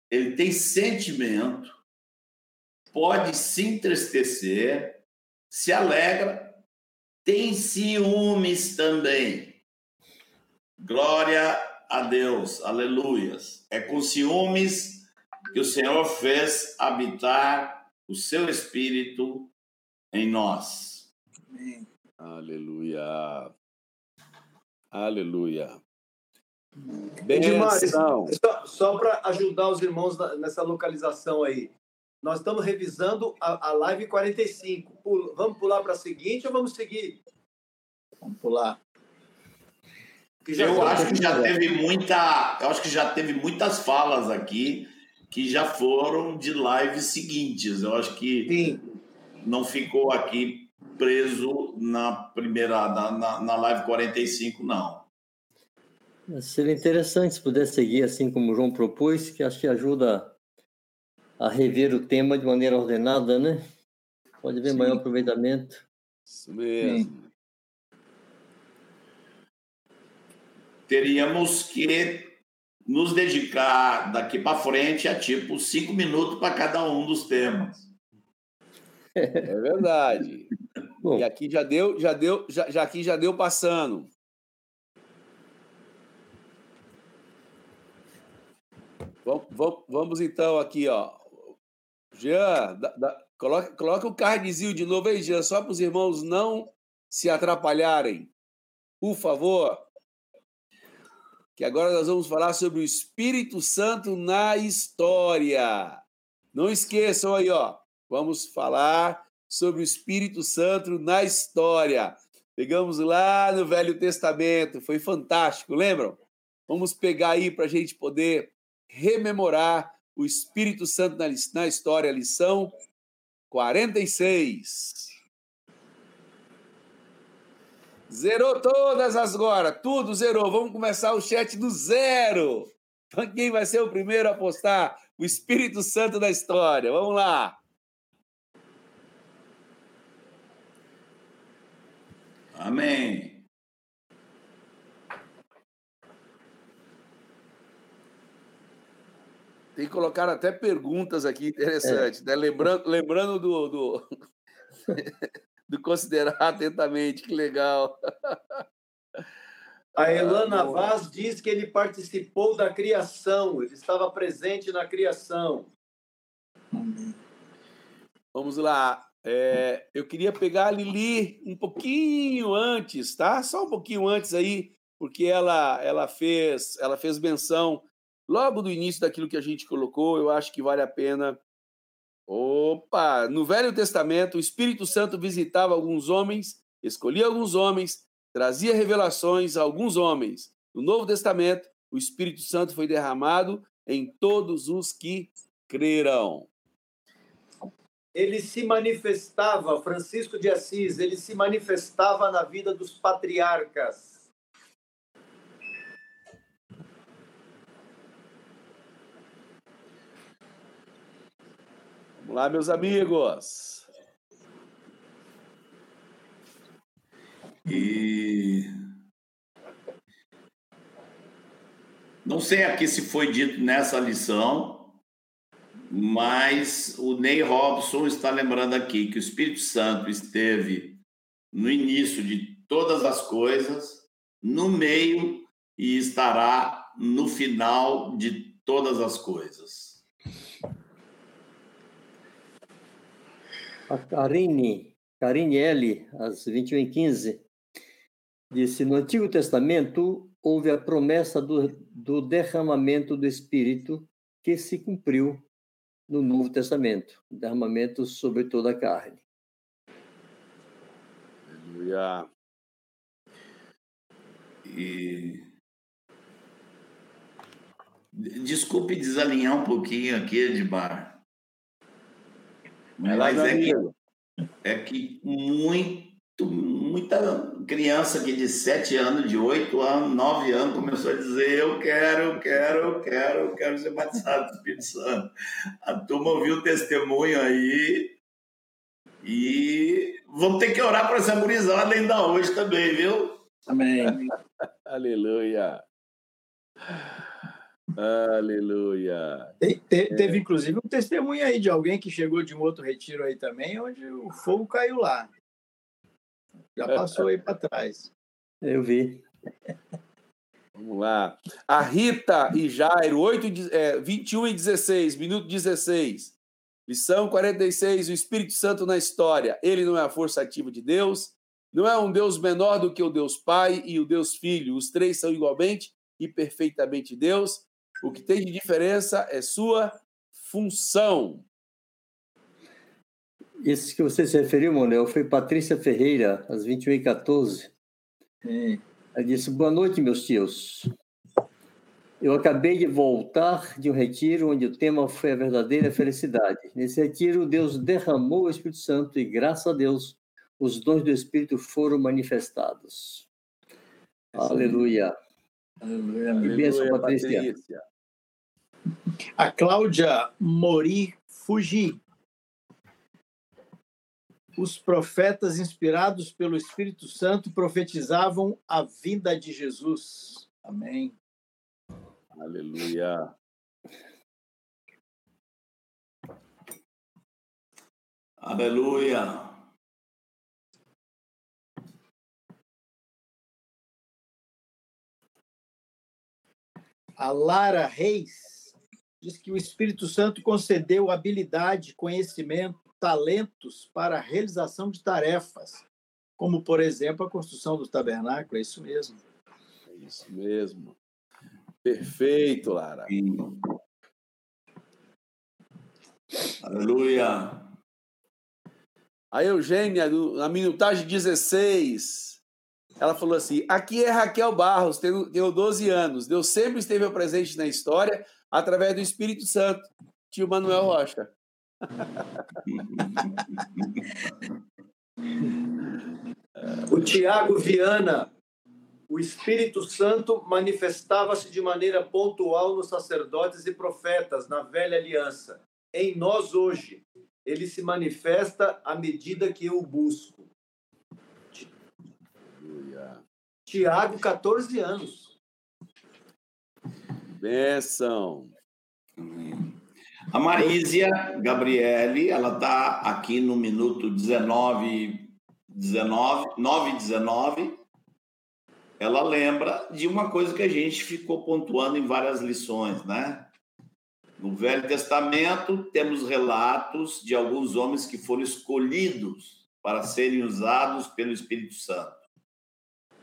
ele tem sentimento, pode se entristecer, se alegra tem ciúmes também. Glória a Deus, aleluias. É com ciúmes que o Senhor fez habitar o seu espírito em nós. Amém. Aleluia. Aleluia. Benção. Só, só para ajudar os irmãos nessa localização aí. Nós estamos revisando a, a live 45. Pul, vamos pular para a seguinte ou vamos seguir? Vamos pular. eu acho que já teve muita, eu acho que já teve muitas falas aqui que já foram de lives seguintes. Eu acho que Sim. não ficou aqui preso na primeira, na, na, na live 45, não. Seria interessante se pudesse seguir assim como o João propôs, que acho que ajuda a rever o tema de maneira ordenada, né? Pode haver Sim. maior aproveitamento. Isso mesmo. Sim. Teríamos que nos dedicar daqui para frente a tipo cinco minutos para cada um dos temas. É verdade. Bom. E aqui já deu, já deu, já, já aqui já deu passando. Vamos, vamos então aqui, ó. Jean, da, da, coloca, coloca o cardzinho de novo aí, Jean, só para os irmãos não se atrapalharem. Por favor. Que agora nós vamos falar sobre o Espírito Santo na história. Não esqueçam aí, ó. Vamos falar sobre o Espírito Santo na história. Pegamos lá no Velho Testamento, foi fantástico, lembram? Vamos pegar aí para a gente poder rememorar o Espírito Santo na, na história, lição 46. Zerou todas agora, tudo zerou. Vamos começar o chat do zero. Então, quem vai ser o primeiro a postar o Espírito Santo da história? Vamos lá. Amém. Tem que colocar até perguntas aqui interessantes, é. né? Lembrando, lembrando do, do, do considerar atentamente, que legal. A Elana Vaz diz que ele participou da criação, ele estava presente na criação. Vamos lá. É, eu queria pegar a Lili um pouquinho antes, tá? Só um pouquinho antes aí, porque ela, ela fez ela fez menção logo do início daquilo que a gente colocou. Eu acho que vale a pena. Opa! No Velho Testamento, o Espírito Santo visitava alguns homens, escolhia alguns homens, trazia revelações a alguns homens. No Novo Testamento, o Espírito Santo foi derramado em todos os que creram ele se manifestava, Francisco de Assis, ele se manifestava na vida dos patriarcas. Vamos lá, meus amigos. E não sei aqui se foi dito nessa lição, mas o Ney Robson está lembrando aqui que o Espírito Santo esteve no início de todas as coisas, no meio e estará no final de todas as coisas. A Karine, Karine L, às 21h15, disse: No Antigo Testamento houve a promessa do, do derramamento do Espírito que se cumpriu no Novo Testamento, derramamento sobre toda a carne. Aleluia. E desculpe desalinhar um pouquinho aqui, Edmar. Mas é que, é que muito muita criança aqui de 7 anos, de 8 anos, 9 anos começou a dizer: Eu quero, eu quero, eu quero, eu quero ser batizado do Espírito Santo. A turma ouviu o testemunho aí e vamos ter que orar para essa gurizada ainda hoje também, viu? Amém. Aleluia. Aleluia. Te, te, teve inclusive um testemunho aí de alguém que chegou de um outro retiro aí também, onde o fogo caiu lá. Já passou aí para trás. Eu vi. Vamos lá. A Rita e Jairo, 8, é, 21 e 16, minuto 16. Lição 46, o Espírito Santo na história. Ele não é a força ativa de Deus, não é um Deus menor do que o Deus Pai e o Deus Filho. Os três são igualmente e perfeitamente Deus. O que tem de diferença é sua função. Esse que você se referiu, Manuel, foi Patrícia Ferreira, às 21h14. Ela disse: Boa noite, meus tios. Eu acabei de voltar de um retiro onde o tema foi a verdadeira felicidade. Nesse retiro, Deus derramou o Espírito Santo e, graças a Deus, os dons do Espírito foram manifestados. Aleluia. Aleluia. Que bênção, Patrícia. Patrícia. A Cláudia Mori Fuji os profetas inspirados pelo Espírito Santo profetizavam a vinda de Jesus. Amém. Aleluia. Aleluia. A Lara Reis diz que o Espírito Santo concedeu habilidade, conhecimento, talentos para a realização de tarefas, como, por exemplo, a construção do tabernáculo. É isso mesmo. É isso mesmo. Perfeito, Lara. Aleluia. A Eugênia, na minutagem 16, ela falou assim: aqui é Raquel Barros, tenho, tenho 12 anos. Deus sempre esteve presente na história através do Espírito Santo. Tio Manuel Rocha. O Tiago Viana, o Espírito Santo manifestava-se de maneira pontual nos sacerdotes e profetas na velha aliança. Em nós hoje, ele se manifesta à medida que eu o busco. Tiago, 14 anos. Benção. A Marísia Gabriele, ela está aqui no minuto 19, 19, 9 19. Ela lembra de uma coisa que a gente ficou pontuando em várias lições, né? No Velho Testamento, temos relatos de alguns homens que foram escolhidos para serem usados pelo Espírito Santo.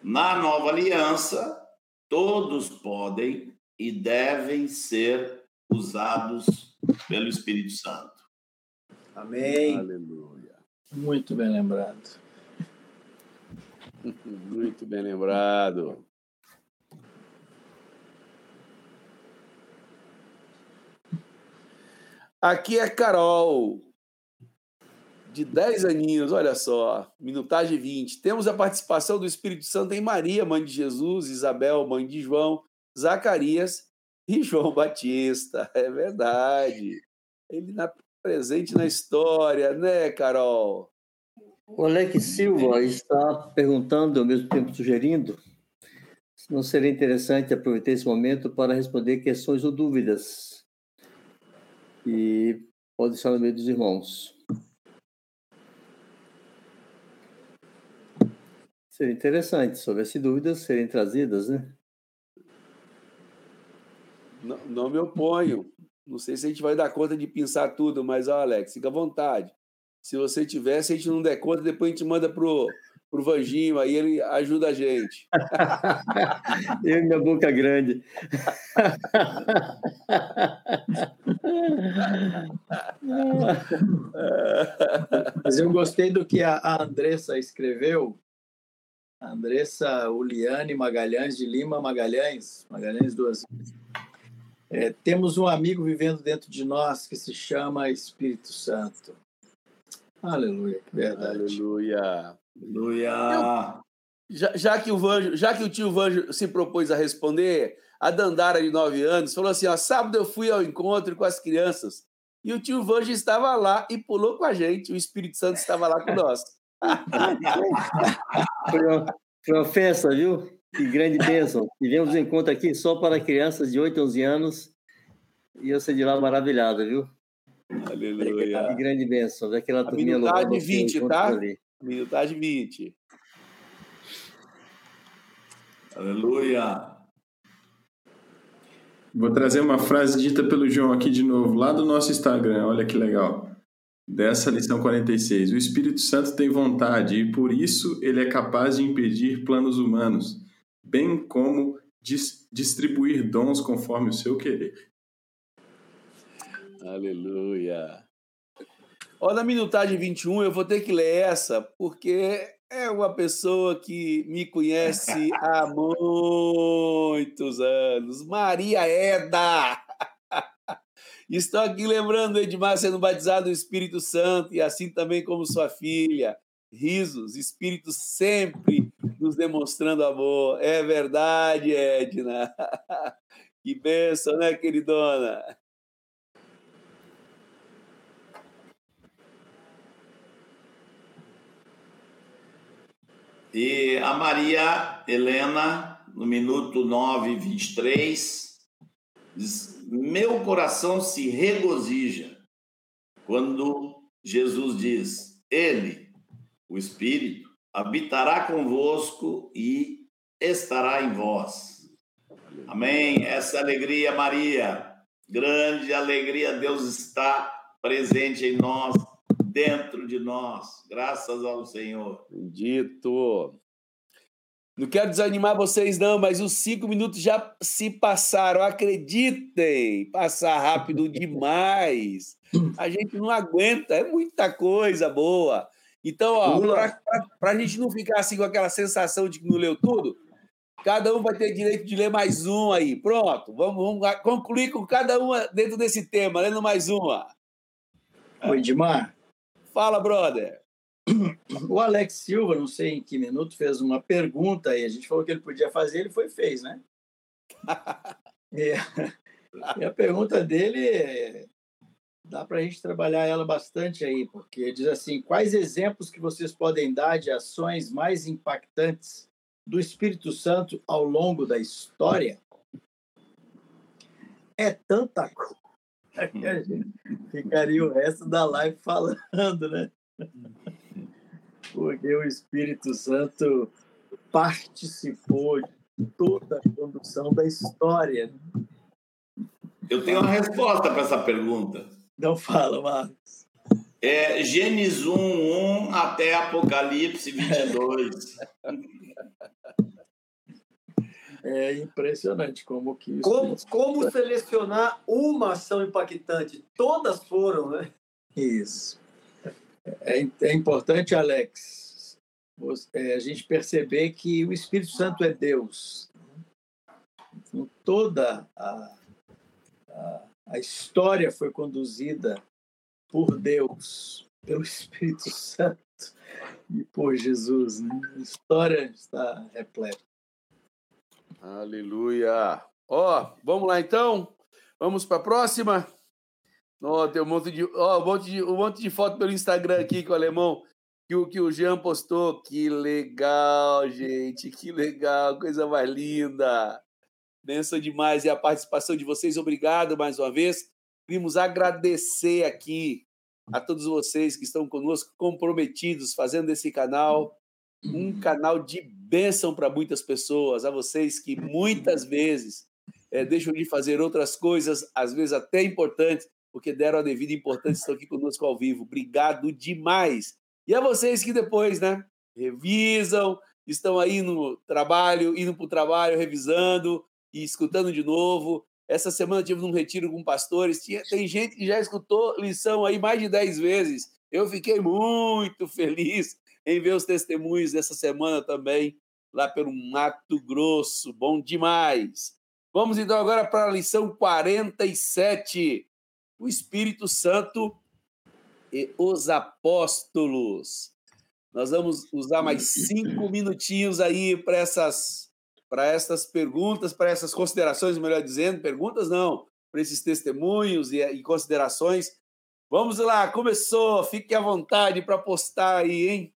Na Nova Aliança, todos podem e devem ser usados pelo Espírito Santo. Amém. Aleluia. Muito bem lembrado. Muito bem lembrado. Aqui é Carol, de 10 aninhos, olha só, minutagem 20. Temos a participação do Espírito Santo em Maria, mãe de Jesus, Isabel, mãe de João, Zacarias e João Batista. É verdade. Ele na, presente na história, né, Carol? O Alex Silva está perguntando, ao mesmo tempo sugerindo, se não seria interessante aproveitar esse momento para responder questões ou dúvidas. E pode estar no meio dos irmãos. Seria interessante se houvesse dúvidas serem trazidas, né? Não, não me oponho. Não sei se a gente vai dar conta de pensar tudo, mas, ó, Alex, fica à vontade. Se você tiver, se a gente não der conta, depois a gente manda pro, pro Vanginho, aí ele ajuda a gente. Eu e minha boca grande. Mas eu gostei do que a Andressa escreveu. Andressa Uliane Magalhães de Lima Magalhães, Magalhães duas é, temos um amigo vivendo dentro de nós que se chama Espírito Santo. Aleluia, que verdade. Aleluia. Aleluia. Já, já, que o Vanjo, já que o tio Vanjo se propôs a responder, a Dandara, de nove anos, falou assim: ó, sábado eu fui ao encontro com as crianças e o tio Vanjo estava lá e pulou com a gente, o Espírito Santo estava lá com nós. Festa, viu? Que grande bênção. Tivemos um encontro aqui só para crianças de 8 a 11 anos e eu saí de lá maravilhado, viu? Aleluia. Que grande bênção. Daquela a minutagem 20, tá? Ali. Minutagem 20. Aleluia. Vou trazer uma frase dita pelo João aqui de novo, lá do nosso Instagram. Olha que legal. Dessa lição 46. O Espírito Santo tem vontade e por isso ele é capaz de impedir planos humanos, bem como dis distribuir dons conforme o seu querer. Aleluia. Ó, na minutagem 21, eu vou ter que ler essa, porque é uma pessoa que me conhece há muitos anos. Maria Eda! Estou aqui lembrando Edmar sendo batizado no Espírito Santo e assim também como sua filha. Risos, Espírito sempre nos demonstrando amor. É verdade, Edna. Que bênção, né, queridona? E a Maria Helena, no minuto 9, 23, diz: Meu coração se regozija quando Jesus diz: Ele, o Espírito, habitará convosco e estará em vós. Amém. Essa alegria, Maria, grande alegria, Deus está presente em nós dentro de nós, graças ao Senhor. Bendito. Não quero desanimar vocês, não, mas os cinco minutos já se passaram. Acreditem, passar rápido demais. A gente não aguenta, é muita coisa boa. Então, para a gente não ficar assim com aquela sensação de que não leu tudo, cada um vai ter direito de ler mais um aí. Pronto, vamos, vamos concluir com cada uma dentro desse tema, lendo mais uma. Oi, Edmar, Fala, brother. o Alex Silva, não sei em que minuto, fez uma pergunta e a gente falou que ele podia fazer, ele foi fez, né? e, e a pergunta dele dá para a gente trabalhar ela bastante aí, porque diz assim: quais exemplos que vocês podem dar de ações mais impactantes do Espírito Santo ao longo da história? É tanta coisa que a gente ficaria o resto da live falando, né? Porque o Espírito Santo participou de toda a condução da história. Eu tenho uma resposta para essa pergunta. Não fala, Marcos. É Gênesis 1, 1 até Apocalipse 22. É impressionante como que isso. Como, como selecionar uma ação impactante? Todas foram, né? Isso. É, é importante, Alex, é, a gente perceber que o Espírito Santo é Deus. Então, toda a, a, a história foi conduzida por Deus, pelo Espírito Santo e por Jesus. Né? A história está repleta. Aleluia. Ó, oh, vamos lá então. Vamos para a próxima. Oh, tem um monte de, oh, um monte de, um monte de foto pelo Instagram aqui que o alemão que o que o Jean postou. Que legal, gente, que legal, coisa mais linda. Benção demais e a participação de vocês. Obrigado mais uma vez. Queremos agradecer aqui a todos vocês que estão conosco, comprometidos, fazendo esse canal um canal de bênção para muitas pessoas, a vocês que muitas vezes é, deixam de fazer outras coisas, às vezes até importantes, porque deram a devida importância, estão aqui conosco ao vivo. Obrigado demais. E a vocês que depois, né, revisam, estão aí no trabalho, indo para o trabalho, revisando e escutando de novo. Essa semana tive um retiro com pastores, tinha, tem gente que já escutou lição aí mais de 10 vezes. Eu fiquei muito feliz em ver os testemunhos dessa semana também, lá pelo Mato Grosso. Bom demais. Vamos então agora para a lição 47. O Espírito Santo e os apóstolos. Nós vamos usar mais cinco minutinhos aí para essas para essas perguntas, para essas considerações, melhor dizendo, perguntas não, para esses testemunhos e, e considerações. Vamos lá, começou, fique à vontade para postar aí, hein?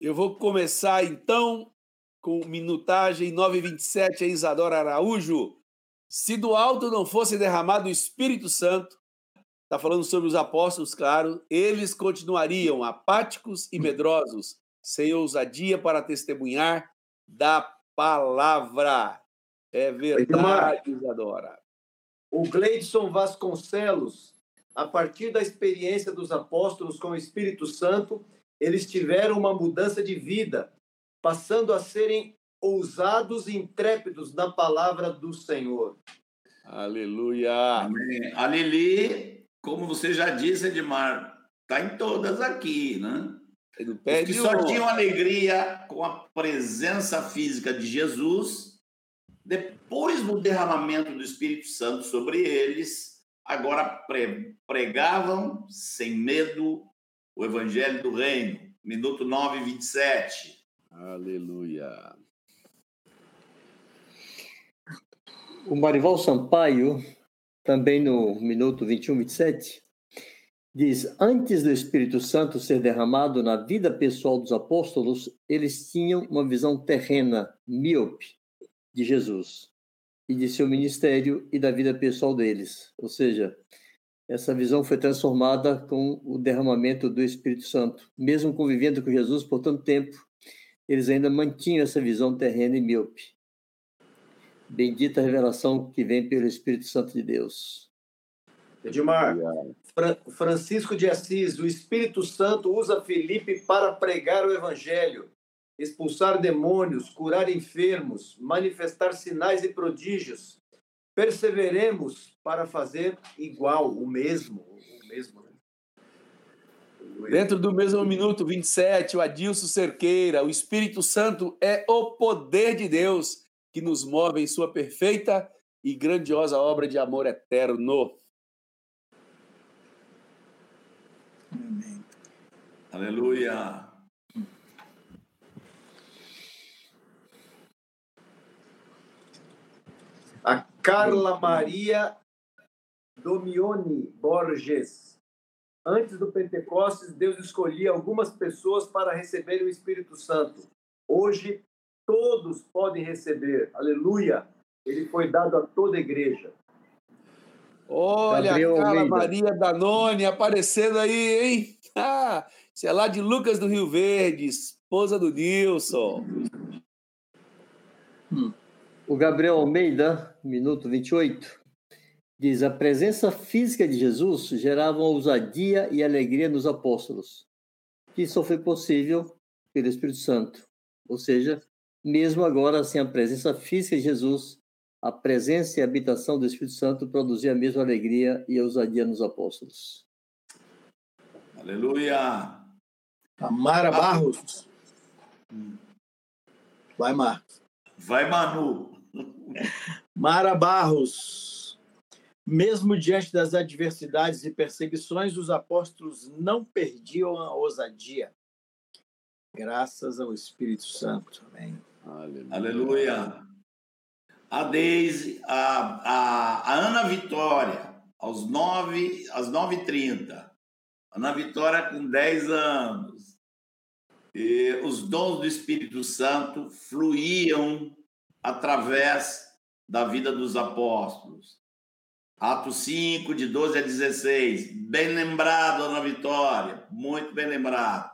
Eu vou começar então com minutagem 927 a Isadora Araújo. Se do alto não fosse derramado o Espírito Santo, está falando sobre os apóstolos, claro, eles continuariam apáticos e medrosos, sem ousadia para testemunhar da palavra. É verdade, Isadora. O Gleidson Vasconcelos, a partir da experiência dos apóstolos com o Espírito Santo, eles tiveram uma mudança de vida, passando a serem ousados e intrépidos na palavra do Senhor. Aleluia. Amém. A Lili como você já disse, Edmar, está em todas aqui, né? Os que só tinham alegria com a presença física de Jesus, depois do derramamento do Espírito Santo sobre eles, agora pregavam sem medo o evangelho do reino. Minuto 9, 27. Aleluia. O Marival Sampaio também no minuto 21, 27, diz: Antes do Espírito Santo ser derramado na vida pessoal dos apóstolos, eles tinham uma visão terrena, míope, de Jesus e de seu ministério e da vida pessoal deles. Ou seja, essa visão foi transformada com o derramamento do Espírito Santo. Mesmo convivendo com Jesus por tanto tempo, eles ainda mantinham essa visão terrena e míope. Bendita a revelação que vem pelo Espírito Santo de Deus. Edmar, Francisco de Assis, o Espírito Santo usa Felipe para pregar o Evangelho, expulsar demônios, curar enfermos, manifestar sinais e prodígios. Perseveremos para fazer igual, o mesmo. O mesmo? Dentro do mesmo minuto 27, o Adilson Cerqueira, o Espírito Santo é o poder de Deus que nos move em sua perfeita e grandiosa obra de amor eterno. Amém. Aleluia. A Carla Maria Domione Borges. Antes do Pentecostes, Deus escolhia algumas pessoas para receberem o Espírito Santo. Hoje, todos podem receber. Aleluia! Ele foi dado a toda a igreja. Olha Gabriel a Carla Maria Danone aparecendo aí, hein? Ah, isso é lá de Lucas do Rio Verde, esposa do Nilson. Hum. O Gabriel Almeida, minuto 28, diz: A presença física de Jesus gerava ousadia e alegria nos apóstolos. Isso foi possível pelo Espírito Santo. Ou seja, mesmo agora sem a presença física de Jesus, a presença e a habitação do Espírito Santo produzia a mesma alegria e ousadia nos apóstolos. Aleluia! Amara Barros. Vai, Marcos. Vai, Manu. Mara Barros. Mesmo diante das adversidades e perseguições, os apóstolos não perdiam a ousadia. Graças ao Espírito Santo. Amém. Aleluia. Aleluia. A Deise, a, a, a Ana Vitória, aos 9, às 9h30. Ana Vitória com 10 anos. E os dons do Espírito Santo fluíam através da vida dos apóstolos. Atos 5, de 12 a 16. Bem lembrado, Ana Vitória. Muito bem lembrado.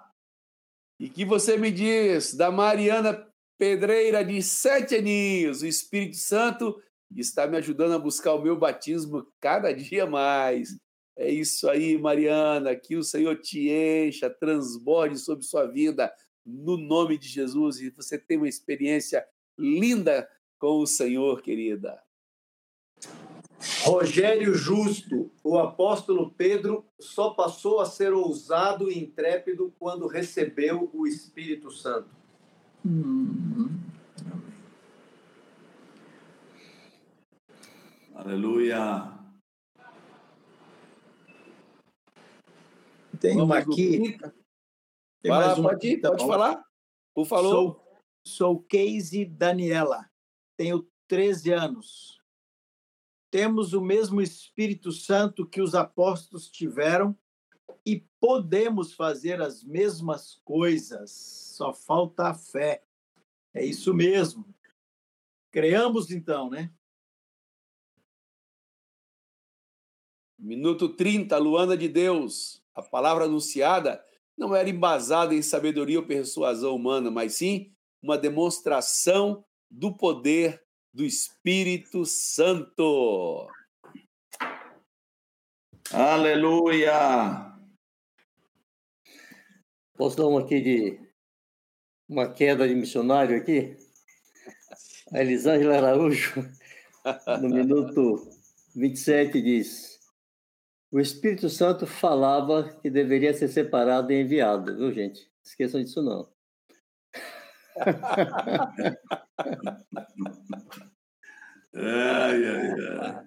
E que você me diz da Mariana Pedreira, de sete aninhos? O Espírito Santo está me ajudando a buscar o meu batismo cada dia mais. É isso aí, Mariana. Que o Senhor te encha, transborde sobre sua vida, no nome de Jesus. E você tem uma experiência linda com o Senhor, querida. Rogério Justo, o apóstolo Pedro só passou a ser ousado e intrépido quando recebeu o Espírito Santo. Hum. Aleluia. Tem uma aqui. Tem Fala, mais uma pode, aqui, tá pode falar? Por favor. Sou, sou Casey Daniela. Tenho 13 anos. Temos o mesmo Espírito Santo que os apóstolos tiveram e podemos fazer as mesmas coisas. Só falta a fé. É isso mesmo. Creamos então, né? Minuto 30, Luana de Deus. A palavra anunciada não era embasada em sabedoria ou persuasão humana, mas sim uma demonstração do poder do Espírito Santo. Aleluia! Posso dar uma aqui de uma queda de missionário aqui? A Elisângela Araújo, no minuto 27, diz: O Espírito Santo falava que deveria ser separado e enviado, viu, gente? Esqueçam disso, não ai, ai, ai.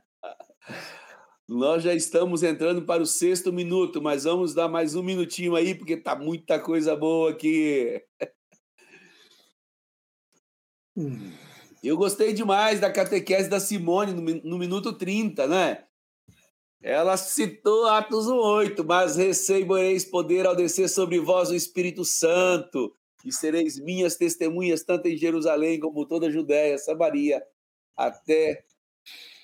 Nós já estamos entrando para o sexto minuto, mas vamos dar mais um minutinho aí, porque tá muita coisa boa aqui. Eu gostei demais da catequese da Simone no, minuto 30, né? Ela citou Atos 8, mas recebereis poder ao descer sobre vós o Espírito Santo, e sereis minhas testemunhas tanto em Jerusalém como toda a Judéia, Samaria, até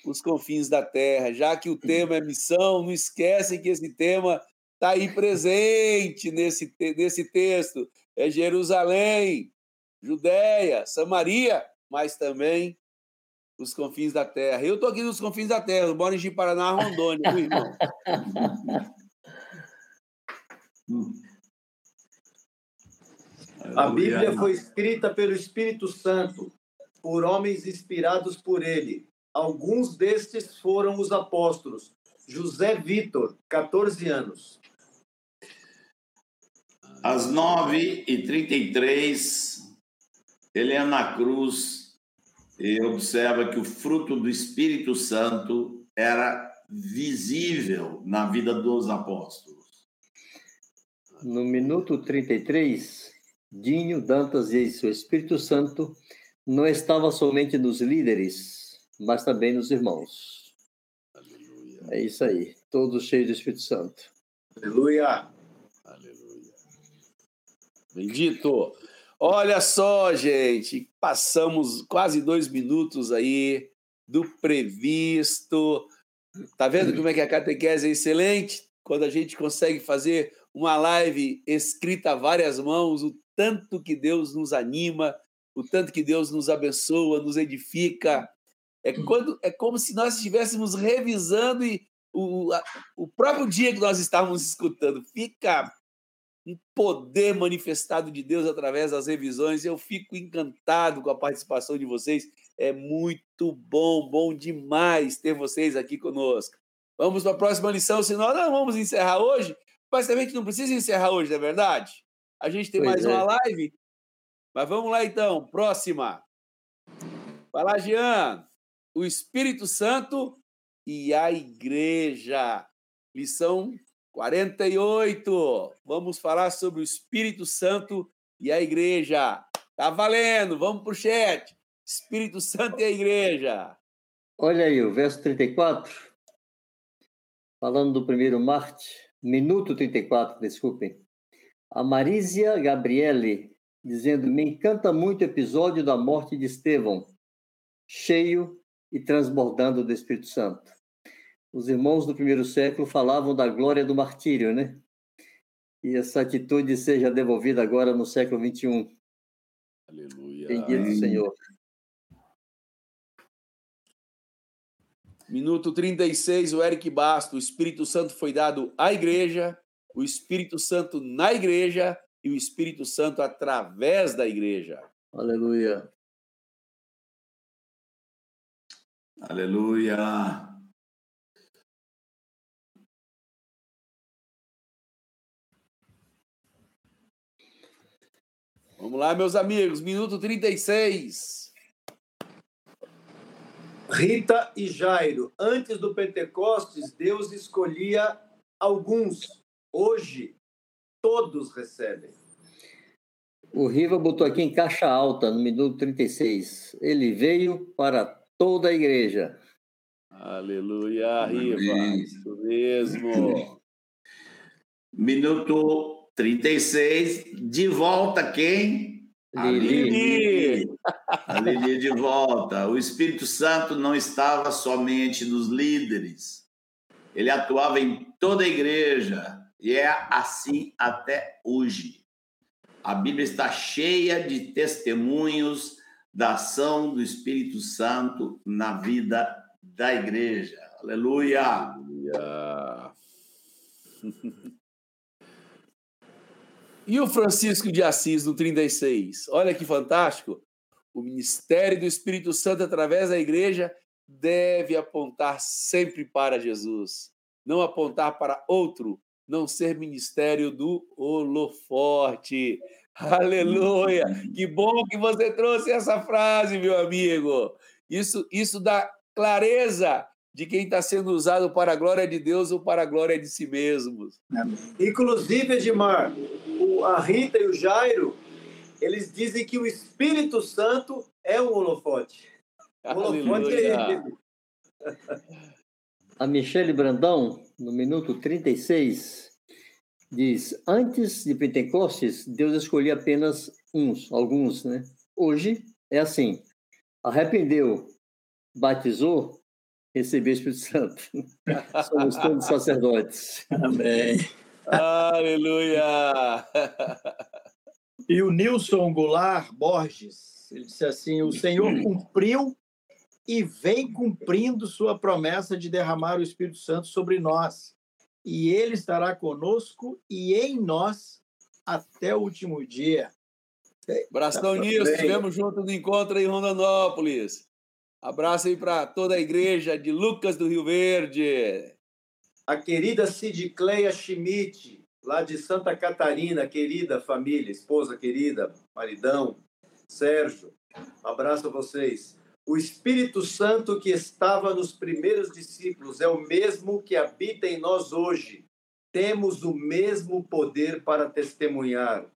os confins da terra. Já que o tema é missão, não esquecem que esse tema está aí presente nesse, nesse texto. É Jerusalém, Judéia, Samaria, mas também os confins da terra. Eu estou aqui nos confins da terra, moro em Paraná, Rondônia, meu irmão. A Bíblia foi escrita pelo Espírito Santo, por homens inspirados por ele. Alguns destes foram os apóstolos. José Vitor, 14 anos. Às 9h33, Helena Cruz e observa que o fruto do Espírito Santo era visível na vida dos apóstolos. No minuto 33, Dinho, Dantas e seu Espírito Santo não estava somente nos líderes, mas também nos irmãos. Aleluia. É isso aí, todos cheios do Espírito Santo. Aleluia. Aleluia. Bendito. Olha só, gente, passamos quase dois minutos aí do previsto. Tá vendo como é que a catequese é excelente? Quando a gente consegue fazer uma live escrita a várias mãos, o tanto que Deus nos anima, o tanto que Deus nos abençoa, nos edifica. É, quando, é como se nós estivéssemos revisando e o, a, o próprio dia que nós estávamos escutando. Fica um poder manifestado de Deus através das revisões. Eu fico encantado com a participação de vocês. É muito bom, bom demais ter vocês aqui conosco. Vamos para a próxima lição, senão não vamos encerrar hoje, mas também a gente não precisa encerrar hoje, não é verdade? A gente tem pois mais é. uma live, mas vamos lá então, próxima. Lá, Jean. O Espírito Santo e a Igreja. Lição 48. Vamos falar sobre o Espírito Santo e a igreja. Tá valendo, vamos pro chat. Espírito Santo e a igreja. Olha aí, o verso 34. Falando do primeiro Marte, minuto 34, desculpem. A Marísia Gabriele dizendo: Me encanta muito o episódio da morte de Estevão, cheio e transbordando do Espírito Santo os irmãos do primeiro século falavam da glória do martírio, né? E essa atitude seja devolvida agora no século XXI. Aleluia. Bendito Senhor. Minuto 36, o Eric Basto. O Espírito Santo foi dado à igreja, o Espírito Santo na igreja e o Espírito Santo através da igreja. Aleluia. Aleluia. Vamos lá, meus amigos, minuto 36. Rita e Jairo, antes do Pentecostes, Deus escolhia alguns. Hoje, todos recebem. O Riva botou aqui em caixa alta, no minuto 36. Ele veio para toda a igreja. Aleluia, Riva. Isso mesmo. Minuto 36, de volta quem? A Lili. A Lili de volta. O Espírito Santo não estava somente nos líderes, ele atuava em toda a igreja e é assim até hoje. A Bíblia está cheia de testemunhos da ação do Espírito Santo na vida da igreja. Aleluia! Aleluia. E o Francisco de Assis, no 36? Olha que fantástico. O ministério do Espírito Santo através da igreja deve apontar sempre para Jesus, não apontar para outro, não ser ministério do holoforte. Aleluia! Que bom que você trouxe essa frase, meu amigo. Isso, isso dá clareza de quem está sendo usado para a glória de Deus ou para a glória de si mesmos. Inclusive, Edmar, a Rita e o Jairo, eles dizem que o Espírito Santo é o holofote. O holofote é ele. A Michele Brandão, no minuto 36, diz: Antes de Pentecostes, Deus escolhia apenas uns, alguns, né? Hoje é assim: arrependeu, batizou, receber o Espírito Santo. Somos todos sacerdotes. Amém. Aleluia! E o Nilson Goulart Borges, ele disse assim: o Senhor cumpriu e vem cumprindo sua promessa de derramar o Espírito Santo sobre nós. E ele estará conosco e em nós até o último dia. Abração, Nilson. Estivemos juntos no encontro em Rondonópolis. Abraço aí para toda a igreja de Lucas do Rio Verde. A querida Sidcleia Schmidt, lá de Santa Catarina, querida família, esposa querida, maridão, Sérgio. Abraço a vocês. O Espírito Santo que estava nos primeiros discípulos é o mesmo que habita em nós hoje. Temos o mesmo poder para testemunhar.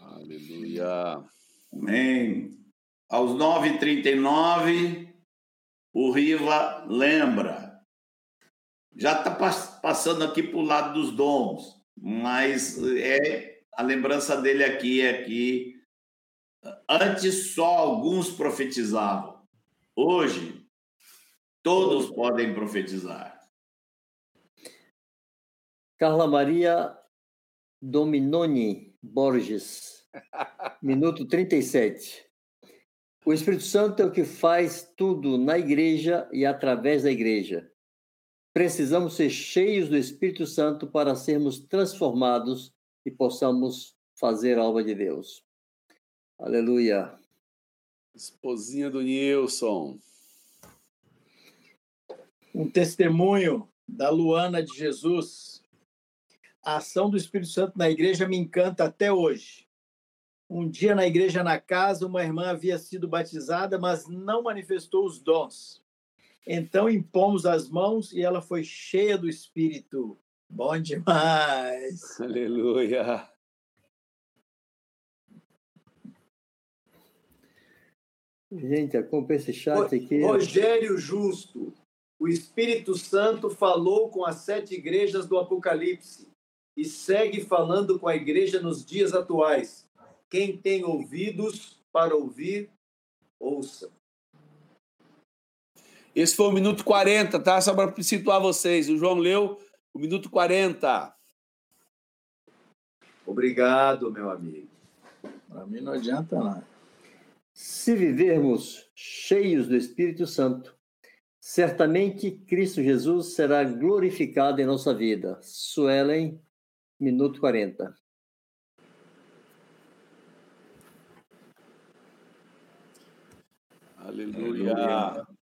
Aleluia. Amém. Aos 9h39, o Riva lembra. Já está passando aqui para o lado dos dons, mas é a lembrança dele aqui é que antes só alguns profetizavam. Hoje, todos podem profetizar. Carla Maria Dominoni Borges, minuto 37. O Espírito Santo é o que faz tudo na igreja e através da igreja. Precisamos ser cheios do Espírito Santo para sermos transformados e possamos fazer a obra de Deus. Aleluia. Esposinha do Nilson. Um testemunho da Luana de Jesus. A ação do Espírito Santo na igreja me encanta até hoje. Um dia na igreja na casa, uma irmã havia sido batizada, mas não manifestou os dons. Então impomos as mãos e ela foi cheia do Espírito. Bom demais! Aleluia! Gente, acompanha esse chat aqui. Rogério Justo. O Espírito Santo falou com as sete igrejas do Apocalipse e segue falando com a igreja nos dias atuais. Quem tem ouvidos para ouvir, ouça. Esse foi o minuto 40, tá? Só para situar vocês. O João leu o minuto 40. Obrigado, meu amigo. Para mim não adianta nada. Se vivermos cheios do Espírito Santo, certamente Cristo Jesus será glorificado em nossa vida. Suelen, minuto 40. Aleluia. Aleluia.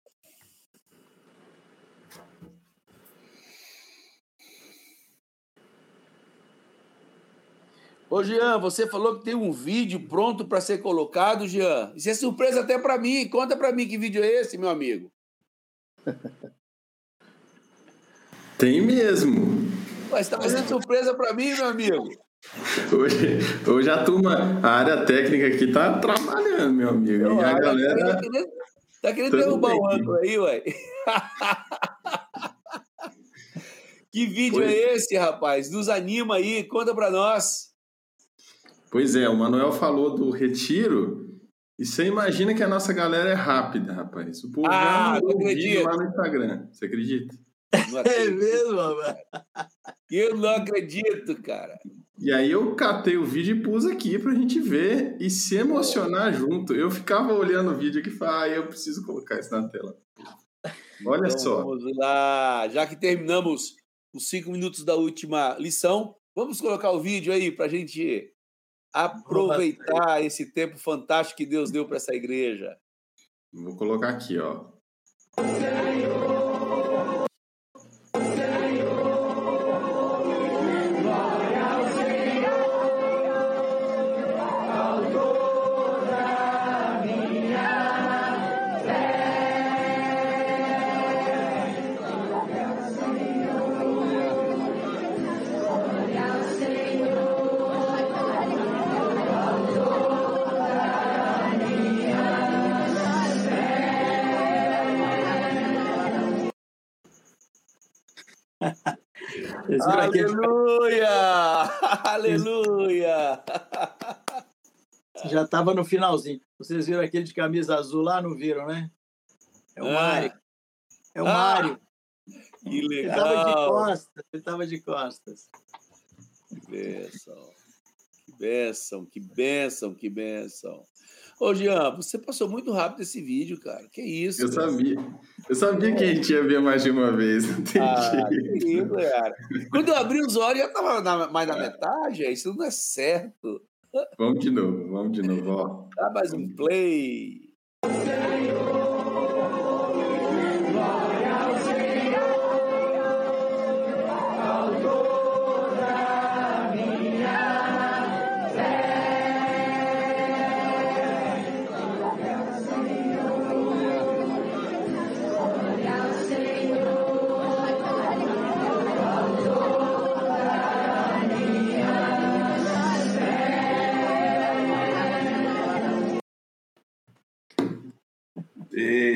Ô, Jean, você falou que tem um vídeo pronto para ser colocado, Jean. Isso é surpresa até para mim. Conta para mim que vídeo é esse, meu amigo. Tem mesmo. Mas está fazendo surpresa para mim, meu amigo. Hoje, hoje a turma, a área técnica aqui tá trabalhando, meu amigo. Eu, e a galera. Tá querendo, tá querendo derrubar o ângulo aí, ué. que vídeo é esse, rapaz? Nos anima aí, conta para nós. Pois é, o Manuel falou do retiro. E você imagina que a nossa galera é rápida, rapaz. O povo ah, já mandou vídeo lá no Instagram. Você acredita? É mesmo, mano? Eu não acredito, cara. E aí eu catei o vídeo e pus aqui pra gente ver e se emocionar junto. Eu ficava olhando o vídeo aqui e falava, ah, eu preciso colocar isso na tela. Olha então, só. Vamos lá. Já que terminamos os cinco minutos da última lição, vamos colocar o vídeo aí pra gente aproveitar esse tempo fantástico que Deus deu para essa igreja. Vou colocar aqui, ó. Aleluia! Aleluia! Já estava no finalzinho. Vocês viram aquele de camisa azul lá? Não viram, né? É o ah. Mário. É o ah. Mário. Que legal! Ele estava de costas. Ele estava de costas. Que bênção. Que bênção, que bênção, que bênção. Ô, Jean, você passou muito rápido esse vídeo, cara. Que isso? Eu cara? sabia. Eu sabia que a gente ia ver mais de uma vez. ah, que isso, cara. Quando eu abri os olhos, eu tava na, mais na metade. Isso não é certo. Vamos de novo, vamos de novo. Ó. Dá mais um play.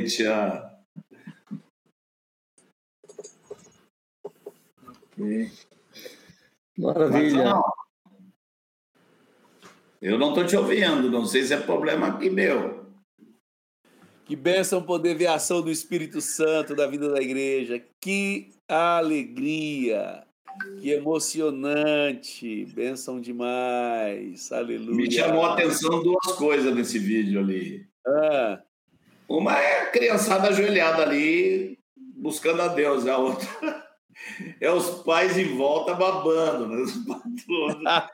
Eita. Maravilha. Eu não estou te ouvindo, não sei se é problema aqui meu. Que bênção poder ver a ação do Espírito Santo da vida da igreja. Que alegria! Que emocionante! Bênção demais! Aleluia! Me chamou a atenção duas coisas nesse vídeo ali. Ah. Uma é a criançada ajoelhada ali, buscando a Deus, a outra é os pais em volta babando, né?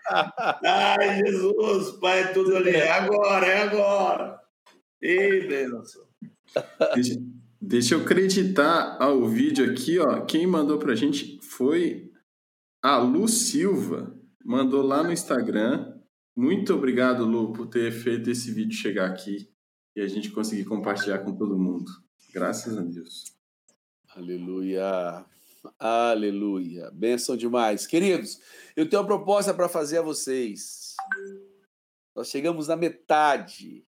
Ai, Jesus, pai, é tudo ali. É agora, é agora. Ei, benção. Deixa, deixa eu acreditar ao vídeo aqui, ó. Quem mandou pra gente foi a Lu Silva. Mandou lá no Instagram. Muito obrigado, Lu, por ter feito esse vídeo chegar aqui e a gente conseguir compartilhar com todo mundo. Graças a Deus. Aleluia. Aleluia. Benção demais. Queridos, eu tenho uma proposta para fazer a vocês. Nós chegamos na metade.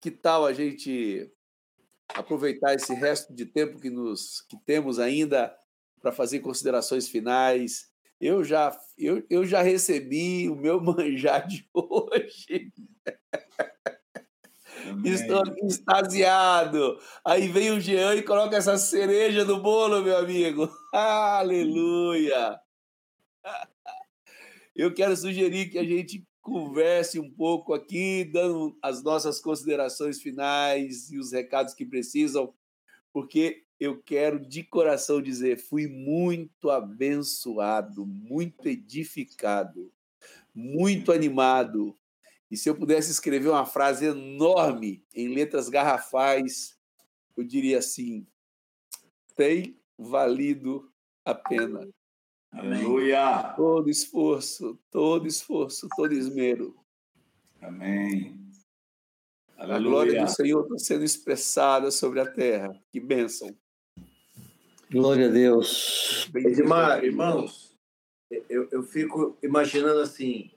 Que tal a gente aproveitar esse resto de tempo que, nos, que temos ainda para fazer considerações finais? Eu já, eu, eu já recebi o meu manjar de hoje. Estou aqui extasiado. Aí vem o Jean e coloca essa cereja no bolo, meu amigo. Aleluia! Eu quero sugerir que a gente converse um pouco aqui, dando as nossas considerações finais e os recados que precisam, porque eu quero de coração dizer, fui muito abençoado, muito edificado, muito animado e se eu pudesse escrever uma frase enorme em letras garrafais, eu diria assim: tem valido a pena. Aleluia! Todo esforço, todo esforço, todo esmero. Amém. Aleluia. A glória do Senhor está sendo expressada sobre a terra. Que bênção. Glória a Deus. Edmar, irmãos, eu, eu fico imaginando assim,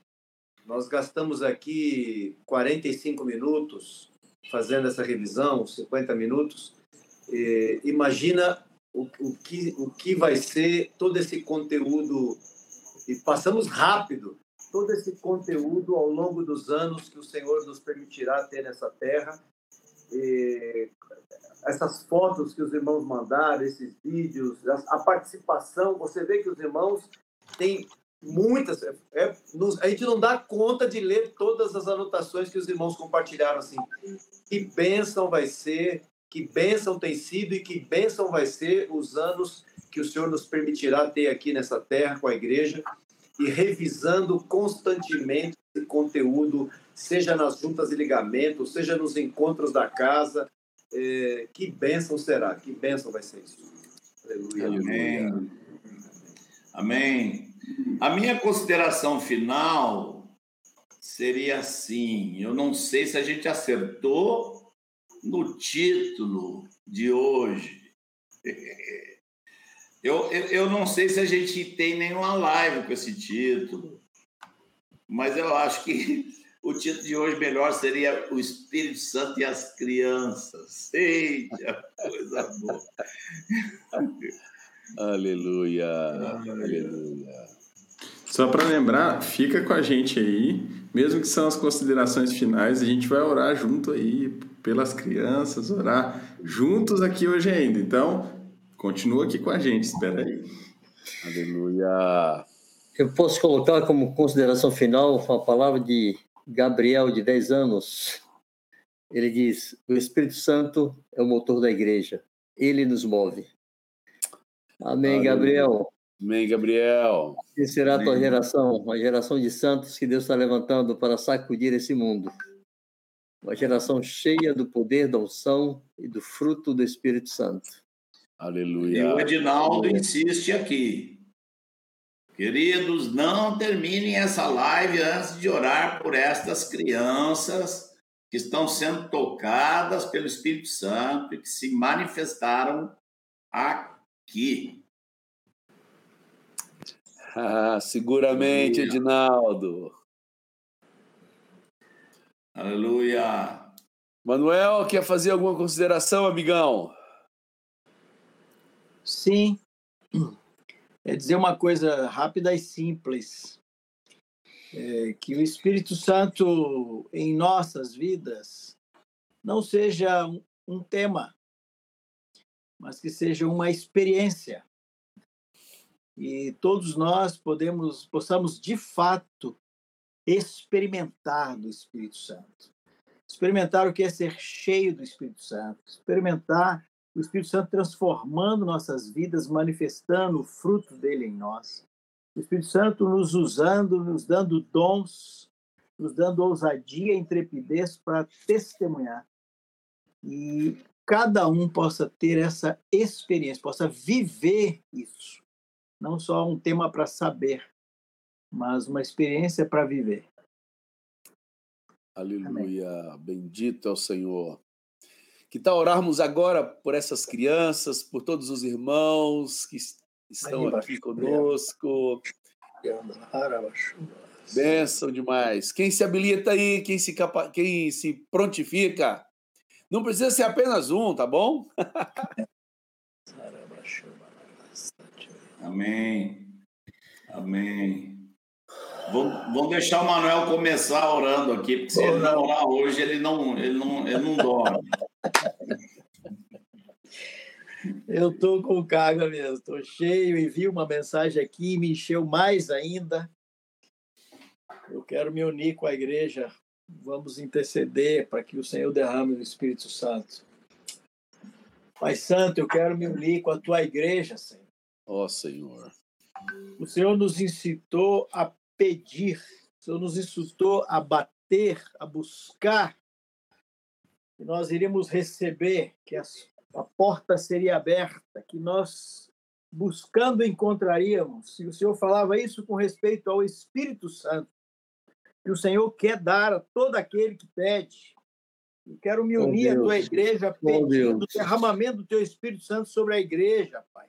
nós gastamos aqui 45 minutos fazendo essa revisão, 50 minutos. E, imagina o, o, que, o que vai ser todo esse conteúdo, e passamos rápido, todo esse conteúdo ao longo dos anos que o Senhor nos permitirá ter nessa terra. E essas fotos que os irmãos mandaram, esses vídeos, a participação, você vê que os irmãos têm muitas. É, é, a gente não dá conta de ler todas as anotações que os irmãos compartilharam. Assim, que bênção vai ser, que bênção tem sido e que bênção vai ser os anos que o Senhor nos permitirá ter aqui nessa terra com a igreja e revisando constantemente esse conteúdo, seja nas juntas e ligamentos, seja nos encontros da casa. É, que bênção será, que bênção vai ser isso. Aleluia. Amém. Amém. A minha consideração final seria assim: eu não sei se a gente acertou no título de hoje. Eu, eu, eu não sei se a gente tem nenhuma live com esse título, mas eu acho que o título de hoje melhor seria O Espírito Santo e as Crianças. Eita, coisa boa. Aleluia. Aleluia. Só para lembrar, fica com a gente aí, mesmo que são as considerações finais, a gente vai orar junto aí pelas crianças, orar juntos aqui hoje ainda. Então, continua aqui com a gente, espera aí. Aleluia. Eu posso colocar como consideração final a palavra de Gabriel, de 10 anos. Ele diz: O Espírito Santo é o motor da igreja, ele nos move. Amém, Gabriel. Amém, Gabriel. E será a tua geração, uma geração de santos que Deus está levantando para sacudir esse mundo. Uma geração cheia do poder da unção e do fruto do Espírito Santo. Aleluia. E o Edinaldo insiste aqui. Queridos, não terminem essa live antes de orar por estas crianças que estão sendo tocadas pelo Espírito Santo e que se manifestaram aqui. Ah, seguramente, Edinaldo. Aleluia. Manuel, quer fazer alguma consideração, amigão? Sim. É dizer uma coisa rápida e simples. É que o Espírito Santo em nossas vidas não seja um tema, mas que seja uma experiência. E todos nós podemos possamos de fato experimentar do Espírito Santo. Experimentar o que é ser cheio do Espírito Santo, experimentar o Espírito Santo transformando nossas vidas, manifestando o fruto dele em nós. O Espírito Santo nos usando, nos dando dons, nos dando ousadia intrepidez para testemunhar. E cada um possa ter essa experiência, possa viver isso. Não só um tema para saber, mas uma experiência para viver. Aleluia. Amém. Bendito é o Senhor. Que tal orarmos agora por essas crianças, por todos os irmãos que estão aqui conosco. Benção demais. Quem se habilita aí, quem se, capa... quem se prontifica, não precisa ser apenas um, tá bom? Amém. Amém. Vamos deixar o Manuel começar orando aqui, porque se ele não orar hoje, ele não, ele não, ele não dorme. Eu estou com carga mesmo, estou cheio e vi uma mensagem aqui e me encheu mais ainda. Eu quero me unir com a igreja Vamos interceder para que o Senhor derrame o Espírito Santo. Pai Santo, eu quero me unir com a tua igreja, Senhor. Ó oh, Senhor. O Senhor nos incitou a pedir, o Senhor nos incitou a bater, a buscar, que nós iríamos receber, que a porta seria aberta, que nós buscando encontraríamos. E o Senhor falava isso com respeito ao Espírito Santo que o Senhor quer dar a todo aquele que pede. Eu quero me unir oh, à tua igreja pedindo o derramamento do teu Espírito Santo sobre a igreja, Pai.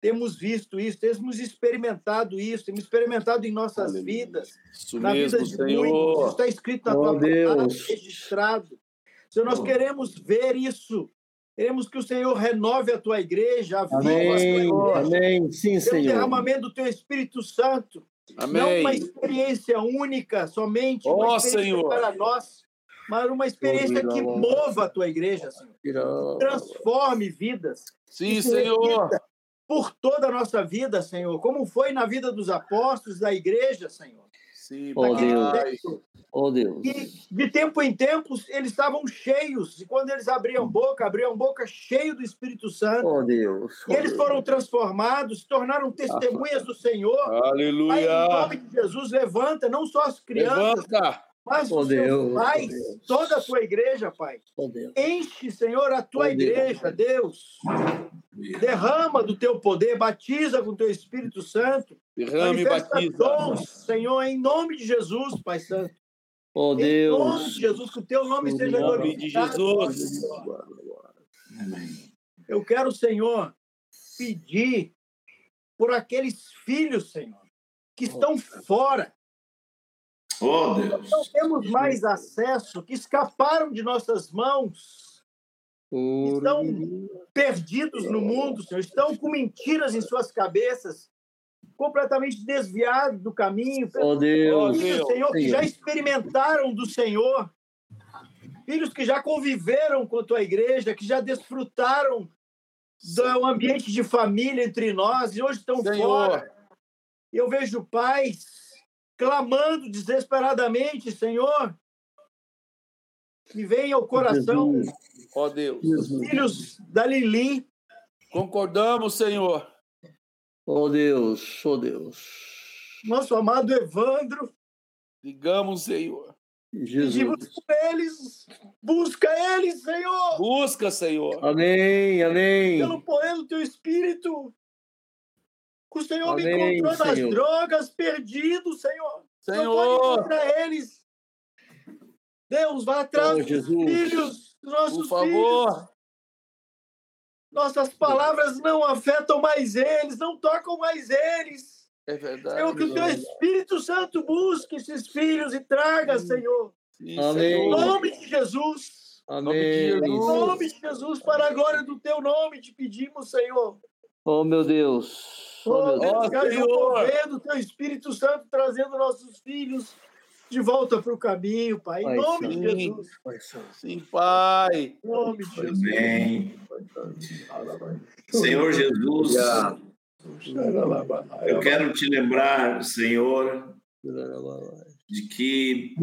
Temos visto isso, temos experimentado isso, temos experimentado em nossas Aleluia. vidas, isso na mesmo, vida de Senhor. muitos. Isso está escrito na oh, tua palavra, registrado. Senhor, nós oh. queremos ver isso. Queremos que o Senhor renove a tua igreja, aviva Amém. a tua igreja. Amém. Sim, Senhor. O derramamento do teu Espírito Santo Amém. Não uma experiência única somente, oh, uma experiência Senhor. para nós, mas uma experiência que mova a tua igreja, Senhor. Transforme vidas. Sim, Senhor. Por toda a nossa vida, Senhor, como foi na vida dos apóstolos, da igreja, Senhor. Sim, oh, Deus. Oh, Deus. E de tempo em tempo eles estavam cheios, e quando eles abriam boca, abriam boca cheio do Espírito Santo. Oh, Deus. Oh, e eles foram transformados, se tornaram testemunhas do Senhor. Aleluia. Aí, em nome de Jesus, levanta não só as crianças, levanta. mas oh, os Deus, pais, oh, toda a tua igreja, Pai. Oh, Enche, Senhor, a tua igreja, Deus. Derrama do teu poder, batiza com o teu Espírito Santo. Derrame e batiza. Dons, Senhor, em nome de Jesus, Pai Santo. Oh Deus. Em nome de Jesus, que o teu nome seja glorificado. de Jesus. Eu quero, Senhor, pedir por aqueles filhos, Senhor, que estão fora. Oh, Deus. Não temos mais acesso, que escaparam de nossas mãos. Estão perdidos no mundo, Senhor. Estão com mentiras em suas cabeças completamente desviados do caminho. Oh, Deus. Filhos, Senhor, que já experimentaram do Senhor. Filhos que já conviveram com a tua igreja, que já desfrutaram do ambiente de família entre nós e hoje estão Senhor. fora. Eu vejo pais clamando desesperadamente, Senhor, que vem ao coração. Ó oh, Deus. Os filhos da Lili. Concordamos, Senhor. Oh Deus, oh Deus. Nosso amado Evandro. Digamos, Senhor. Jesus. Pedimos por eles. Busca eles, Senhor. Busca, Senhor. Amém, amém. Pelo poder do teu espírito. O Senhor amém, me encontrou nas Senhor. drogas, perdido, Senhor. Senhor. Para eles. Deus, vá atrás oh, dos filhos, nossos Por favor. filhos. Nossas palavras não afetam mais eles, não tocam mais eles. É verdade. Senhor, que o teu Espírito Santo busque esses filhos e traga, Senhor, Amém. Em nome de Jesus. Amém. Em nome de Jesus, para a glória do teu nome, te pedimos, Senhor. Oh, meu Deus. Oh, oh Deus, oh, Senhor. vendo teu Espírito Santo trazendo nossos filhos de volta para o caminho, Pai. Em pai, nome sim. de Jesus. Sim, Pai. Em nome de Jesus. Amém. Senhor Jesus, eu quero te lembrar, Senhor, de que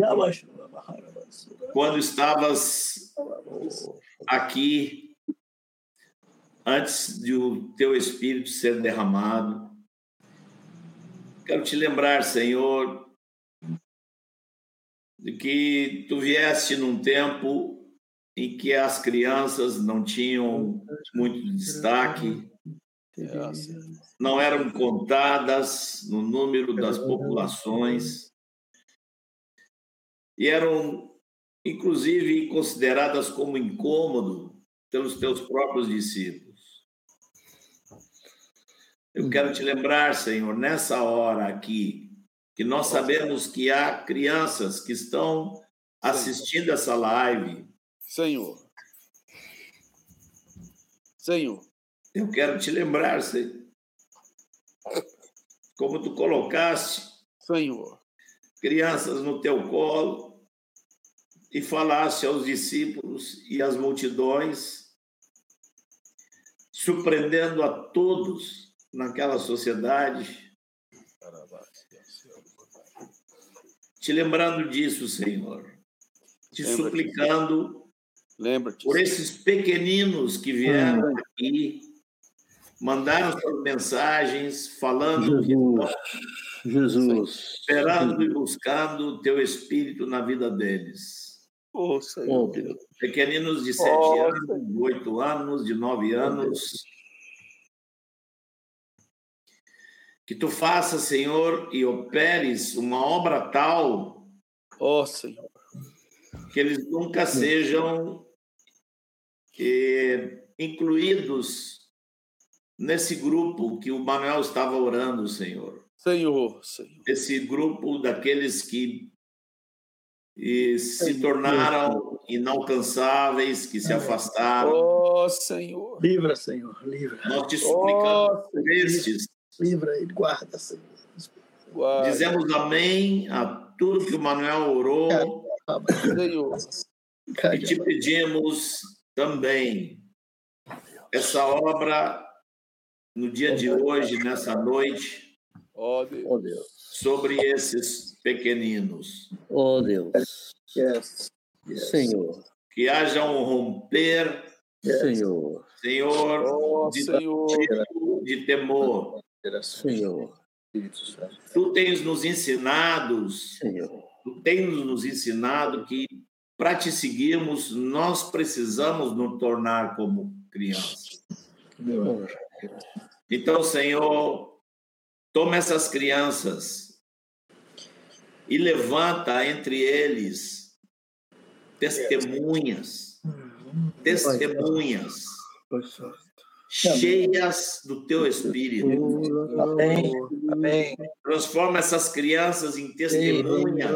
quando estavas aqui, antes de o teu Espírito ser derramado, quero te lembrar, Senhor, de que tu vieste num tempo em que as crianças não tinham muito destaque, não eram contadas no número das populações e eram, inclusive, consideradas como incômodo pelos teus próprios discípulos. Eu quero te lembrar, Senhor, nessa hora aqui, que nós sabemos que há crianças que estão assistindo essa live. Senhor. Senhor. Eu quero te lembrar, Senhor, como tu colocaste, Senhor, crianças no teu colo e falaste aos discípulos e às multidões, surpreendendo a todos naquela sociedade te lembrando disso, Senhor, te Lembra suplicando por esses pequeninos que vieram hum. aqui, mandaram suas mensagens, falando Jesus, Jesus esperando Jesus. e buscando o teu Espírito na vida deles. Oh, Senhor. Pequeninos de sete oh, anos, de oito anos, de nove anos. Que tu faças, Senhor, e operes uma obra tal, ó oh, Senhor, que eles nunca sejam eh, incluídos nesse grupo que o Manuel estava orando, Senhor. Senhor, Senhor. Esse grupo daqueles que e se tornaram inalcançáveis, que se afastaram. Oh, Senhor. Livra, Senhor, livra. Nós te suplicamos oh, estes Livra ele, guarda. Guarda. Dizemos amém a tudo que o Manuel orou. E te pedimos também essa obra no dia de hoje, nessa noite, oh Deus. sobre esses pequeninos. Oh Deus. Yes. yes. Senhor. Que haja um romper, Senhor. Senhor, oh, de, Senhor. de temor. Senhor. Tu tens nos ensinado, Senhor. Tu tens nos ensinado que para te seguirmos nós precisamos nos tornar como crianças. Então, Senhor, toma essas crianças e levanta entre eles testemunhas, testemunhas cheias do teu espírito. Amém. Amém. Transforma essas crianças em testemunhas.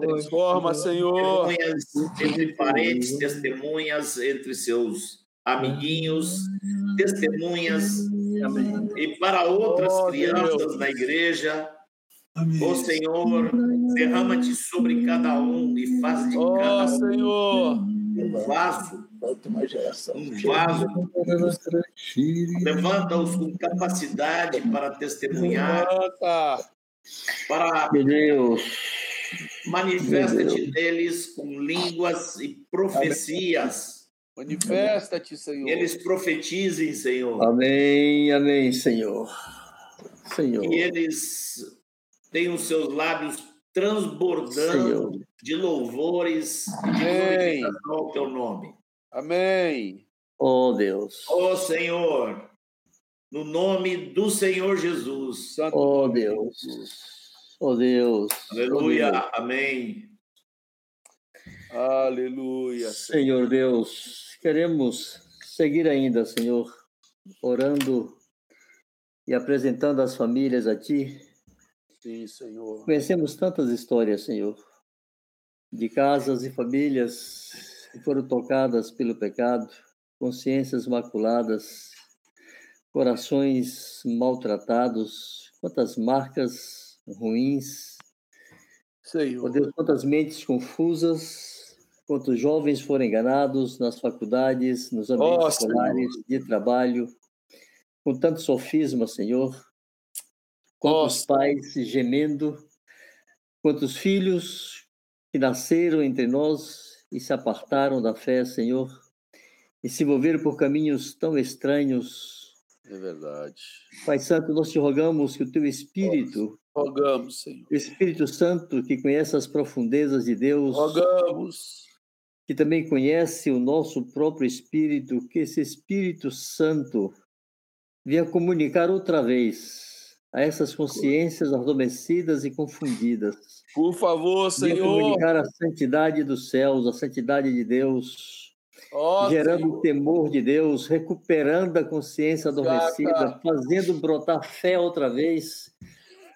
Transforma, Senhor. Testemunhas entre parentes, testemunhas entre seus amiguinhos, testemunhas Amém. e para outras oh, crianças Deus. na igreja. Ó oh, Senhor, derrama-te sobre cada um e faz de oh, cada um Senhor. um vaso uma geração. Um vaso. Levanta-os com capacidade para testemunhar. Para Deus. Manifesta-te neles com línguas e profecias. Manifesta-te, Senhor. Eles profetizem, Senhor. Amém, amém, Senhor. Senhor. E eles têm os seus lábios transbordando Senhor. de louvores e de glorificação ao teu nome. Amém. Oh Deus. Oh Senhor, no nome do Senhor Jesus. Santo oh Deus. Oh Deus. Aleluia. Oh, Deus. Amém. Aleluia. Senhor Deus, queremos seguir ainda, Senhor, orando e apresentando as famílias a Ti. Sim, Senhor. Conhecemos tantas histórias, Senhor, de casas e famílias que foram tocadas pelo pecado, consciências maculadas, corações maltratados, quantas marcas ruins. Senhor. Deus, quantas mentes confusas, quantos jovens foram enganados nas faculdades, nos ambientes oh, escolares, Senhor. de trabalho, com tanto sofisma, Senhor. Quantos oh, pais gemendo, quantos filhos que nasceram entre nós e se apartaram da fé, Senhor, e se envolveram por caminhos tão estranhos, é verdade. Pai Santo, nós te rogamos que o teu Espírito. Rogamos, Senhor. O Espírito Santo, que conhece as profundezas de Deus. Rogamos. Que também conhece o nosso próprio Espírito, que esse Espírito Santo venha comunicar outra vez a essas consciências adormecidas e confundidas. Por favor, Senhor. Comunicar a santidade dos céus, a santidade de Deus Oh, gerando Senhor. o temor de Deus, recuperando a consciência adormecida, fazendo brotar fé outra vez,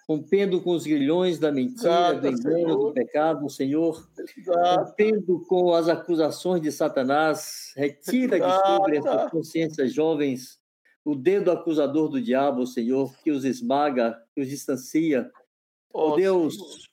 rompendo com os grilhões da mentira, do engano, do pecado, Senhor, rompendo com as acusações de Satanás, retira de sobre essas consciências jovens o dedo acusador do diabo, Senhor, que os esmaga, que os distancia. Oh, Deus, Senhor.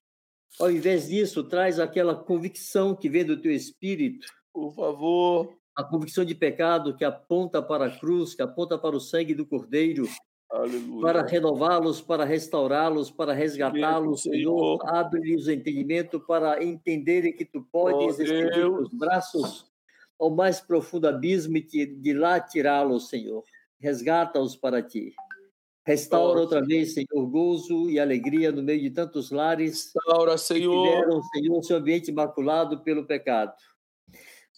Ao invés disso, traz aquela convicção que vem do teu espírito, por favor. A convicção de pecado que aponta para a cruz, que aponta para o sangue do Cordeiro, Aleluia. para renová-los, para restaurá-los, para resgatá-los, Senhor. Abre-lhes o entendimento para entenderem que tu podes oh, estender os braços ao mais profundo abismo e de lá tirá-los, Senhor. Resgata-os para ti. Restaura outra vez, Senhor, gozo e alegria no meio de tantos lares. Restaura, Senhor. Que tiveram, Senhor, seu ambiente imaculado pelo pecado.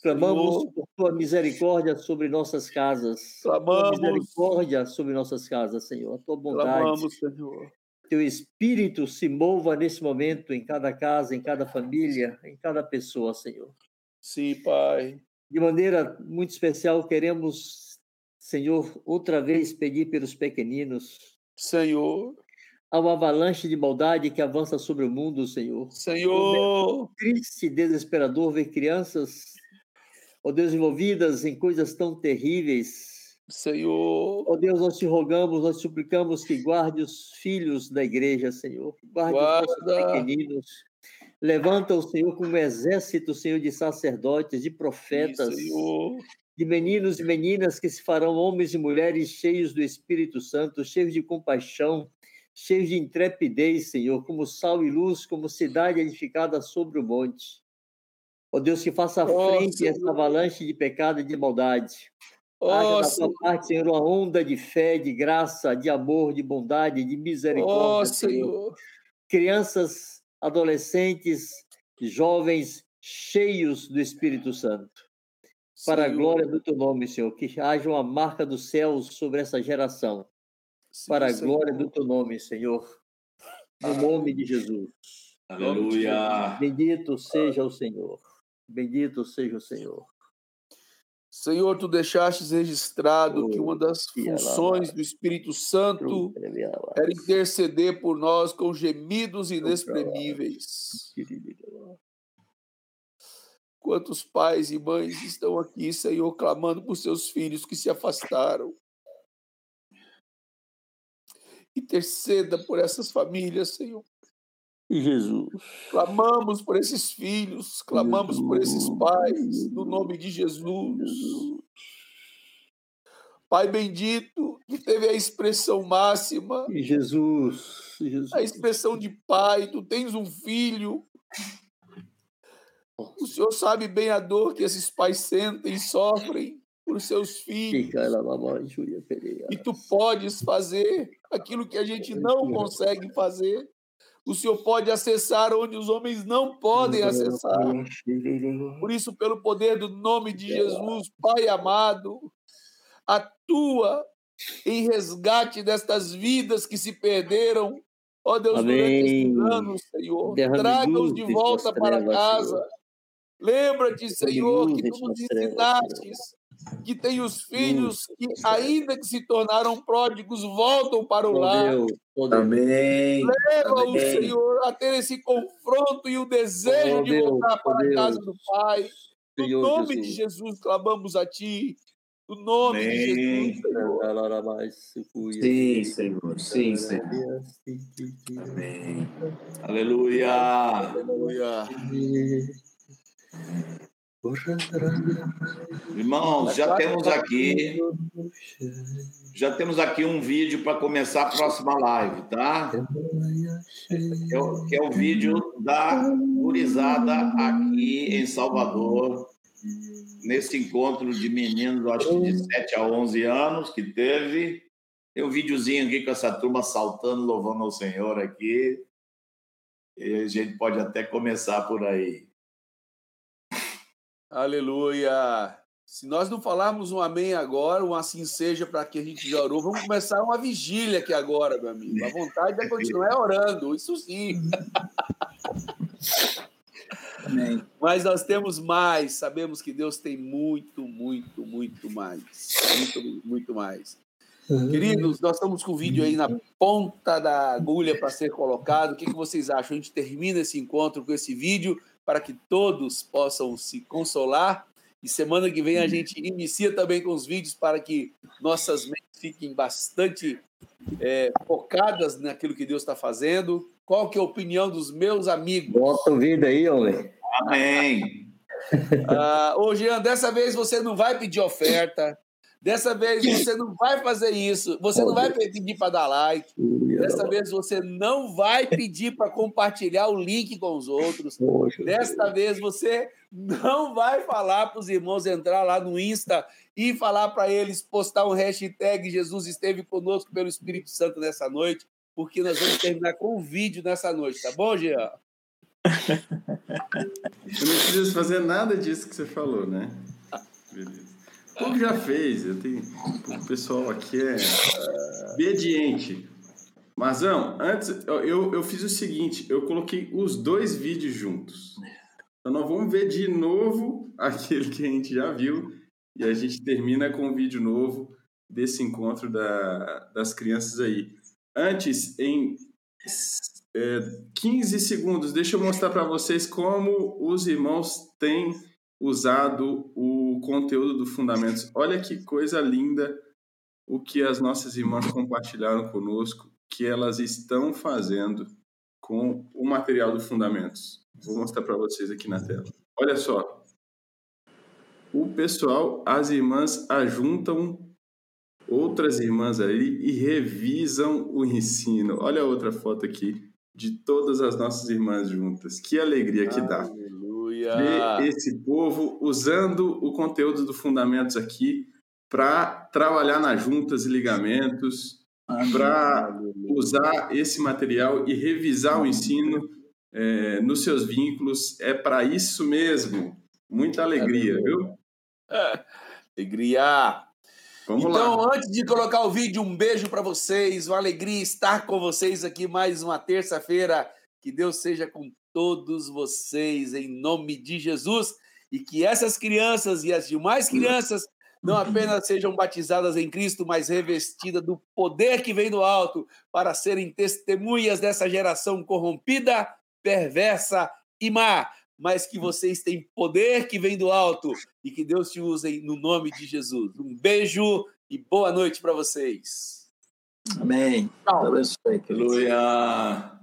Clamamos Senhor. por tua misericórdia sobre nossas casas. Clamamos. Tua misericórdia sobre nossas casas, Senhor. A tua bondade. Clamamos, Senhor. Teu espírito se mova nesse momento em cada casa, em cada família, em cada pessoa, Senhor. Sim, Pai. De maneira muito especial, queremos, Senhor, outra vez pedir pelos pequeninos. Senhor. Há uma avalanche de maldade que avança sobre o mundo, Senhor. Senhor. É triste e desesperador ver crianças ó oh Deus, envolvidas em coisas tão terríveis. Senhor. Ó oh Deus, nós te rogamos, nós suplicamos que guarde os filhos da igreja, Senhor. Guarde Guarda. os pequeninos. Levanta o Senhor como um exército, Senhor, de sacerdotes, de profetas, Sim, de meninos e meninas que se farão homens e mulheres cheios do Espírito Santo, cheios de compaixão, cheios de intrepidez, Senhor, como sal e luz, como cidade edificada sobre o monte. Ó oh Deus, que faça frente a essa avalanche de pecado e de maldade. Oh, Haja da tua parte, Senhor, uma onda de fé, de graça, de amor, de bondade, de misericórdia. Oh, Senhor. Crianças, adolescentes, jovens cheios do Espírito Santo. Para Senhor. a glória do teu nome, Senhor, que haja uma marca dos céus sobre essa geração. Sim, para a glória do teu nome, Senhor. No nome de Jesus. Aleluia. Bendito seja o Senhor. Bendito seja o Senhor. Senhor, tu deixastes registrado que uma das funções do Espírito Santo era interceder por nós com gemidos inexprimíveis. Quantos pais e mães estão aqui, Senhor, clamando por seus filhos que se afastaram? Interceda por essas famílias, Senhor. Jesus. Clamamos por esses filhos, clamamos Jesus. por esses pais, no nome de Jesus. Jesus. Pai bendito, que teve a expressão máxima. Jesus. Jesus. A expressão de pai, tu tens um filho. O Senhor sabe bem a dor que esses pais sentem e sofrem por seus filhos. E tu podes fazer aquilo que a gente não consegue fazer. O Senhor pode acessar onde os homens não podem acessar. Por isso, pelo poder do nome de Jesus, Pai amado, atua em resgate destas vidas que se perderam. Ó Deus, Amém. durante esses anos, Senhor. Traga-os de volta para casa. Lembra-te, Senhor, que tu nos ensinaste que tem os filhos que, ainda que se tornaram pródigos, voltam para o lar. Amém. Leva o Senhor a ter esse confronto e o desejo de voltar para a casa do Pai. No nome de Jesus, clamamos a Ti. No nome Amém. de Jesus. Sim, Senhor. Sim, Senhor. Amém. Aleluia. Aleluia. Irmãos, já temos aqui já temos aqui um vídeo para começar a próxima live, tá? Que é o, que é o vídeo da gurizada aqui em Salvador, nesse encontro de meninos, acho que de 7 a 11 anos que teve. Tem um videozinho aqui com essa turma saltando, louvando ao Senhor aqui. E a gente pode até começar por aí. Aleluia. Se nós não falarmos um amém agora, um assim seja para que a gente já orou, vamos começar uma vigília aqui agora, meu amigo. A vontade é continuar orando, isso sim. Amém. Mas nós temos mais, sabemos que Deus tem muito, muito, muito mais. Muito, muito mais. Queridos, nós estamos com o vídeo aí na ponta da agulha para ser colocado. O que, que vocês acham? A gente termina esse encontro com esse vídeo para que todos possam se consolar. E semana que vem a gente inicia também com os vídeos para que nossas mentes fiquem bastante é, focadas naquilo que Deus está fazendo. Qual que é a opinião dos meus amigos? Bota o vídeo aí, homem. Amém. Ah, ô, Jean, dessa vez você não vai pedir oferta, Dessa vez você não vai fazer isso. Você não vai pedir para dar like. Dessa vez você não vai pedir para compartilhar o link com os outros. Desta vez você não vai falar para os irmãos entrar lá no Insta e falar para eles postar um hashtag Jesus esteve conosco pelo Espírito Santo nessa noite, porque nós vamos terminar com um vídeo nessa noite, tá bom, Jean? Eu não preciso fazer nada disso que você falou, né? Beleza. Tudo já fez. Eu tenho, o pessoal aqui é obediente. Mazão, antes eu, eu fiz o seguinte: eu coloquei os dois vídeos juntos. Então nós vamos ver de novo aquele que a gente já viu e a gente termina com um vídeo novo desse encontro da, das crianças aí. Antes, em é, 15 segundos, deixa eu mostrar para vocês como os irmãos têm usado o conteúdo do Fundamentos. Olha que coisa linda o que as nossas irmãs compartilharam conosco, que elas estão fazendo com o material do Fundamentos. Vou mostrar para vocês aqui na tela. Olha só. O pessoal, as irmãs ajuntam outras irmãs aí e revisam o ensino. Olha a outra foto aqui de todas as nossas irmãs juntas. Que alegria que dá. Ver esse povo usando o conteúdo do Fundamentos aqui para trabalhar nas juntas e ligamentos, para usar esse material e revisar o ensino é, nos seus vínculos. É para isso mesmo. Muita alegria, viu? alegria! Vamos então, lá. antes de colocar o vídeo, um beijo para vocês, uma alegria estar com vocês aqui mais uma terça-feira. Que Deus seja com todos vocês em nome de Jesus e que essas crianças e as demais crianças não apenas sejam batizadas em Cristo, mas revestidas do poder que vem do alto para serem testemunhas dessa geração corrompida, perversa e má, mas que vocês têm poder que vem do alto e que Deus te use no nome de Jesus. Um beijo e boa noite para vocês. Amém. Tchau. Aleluia.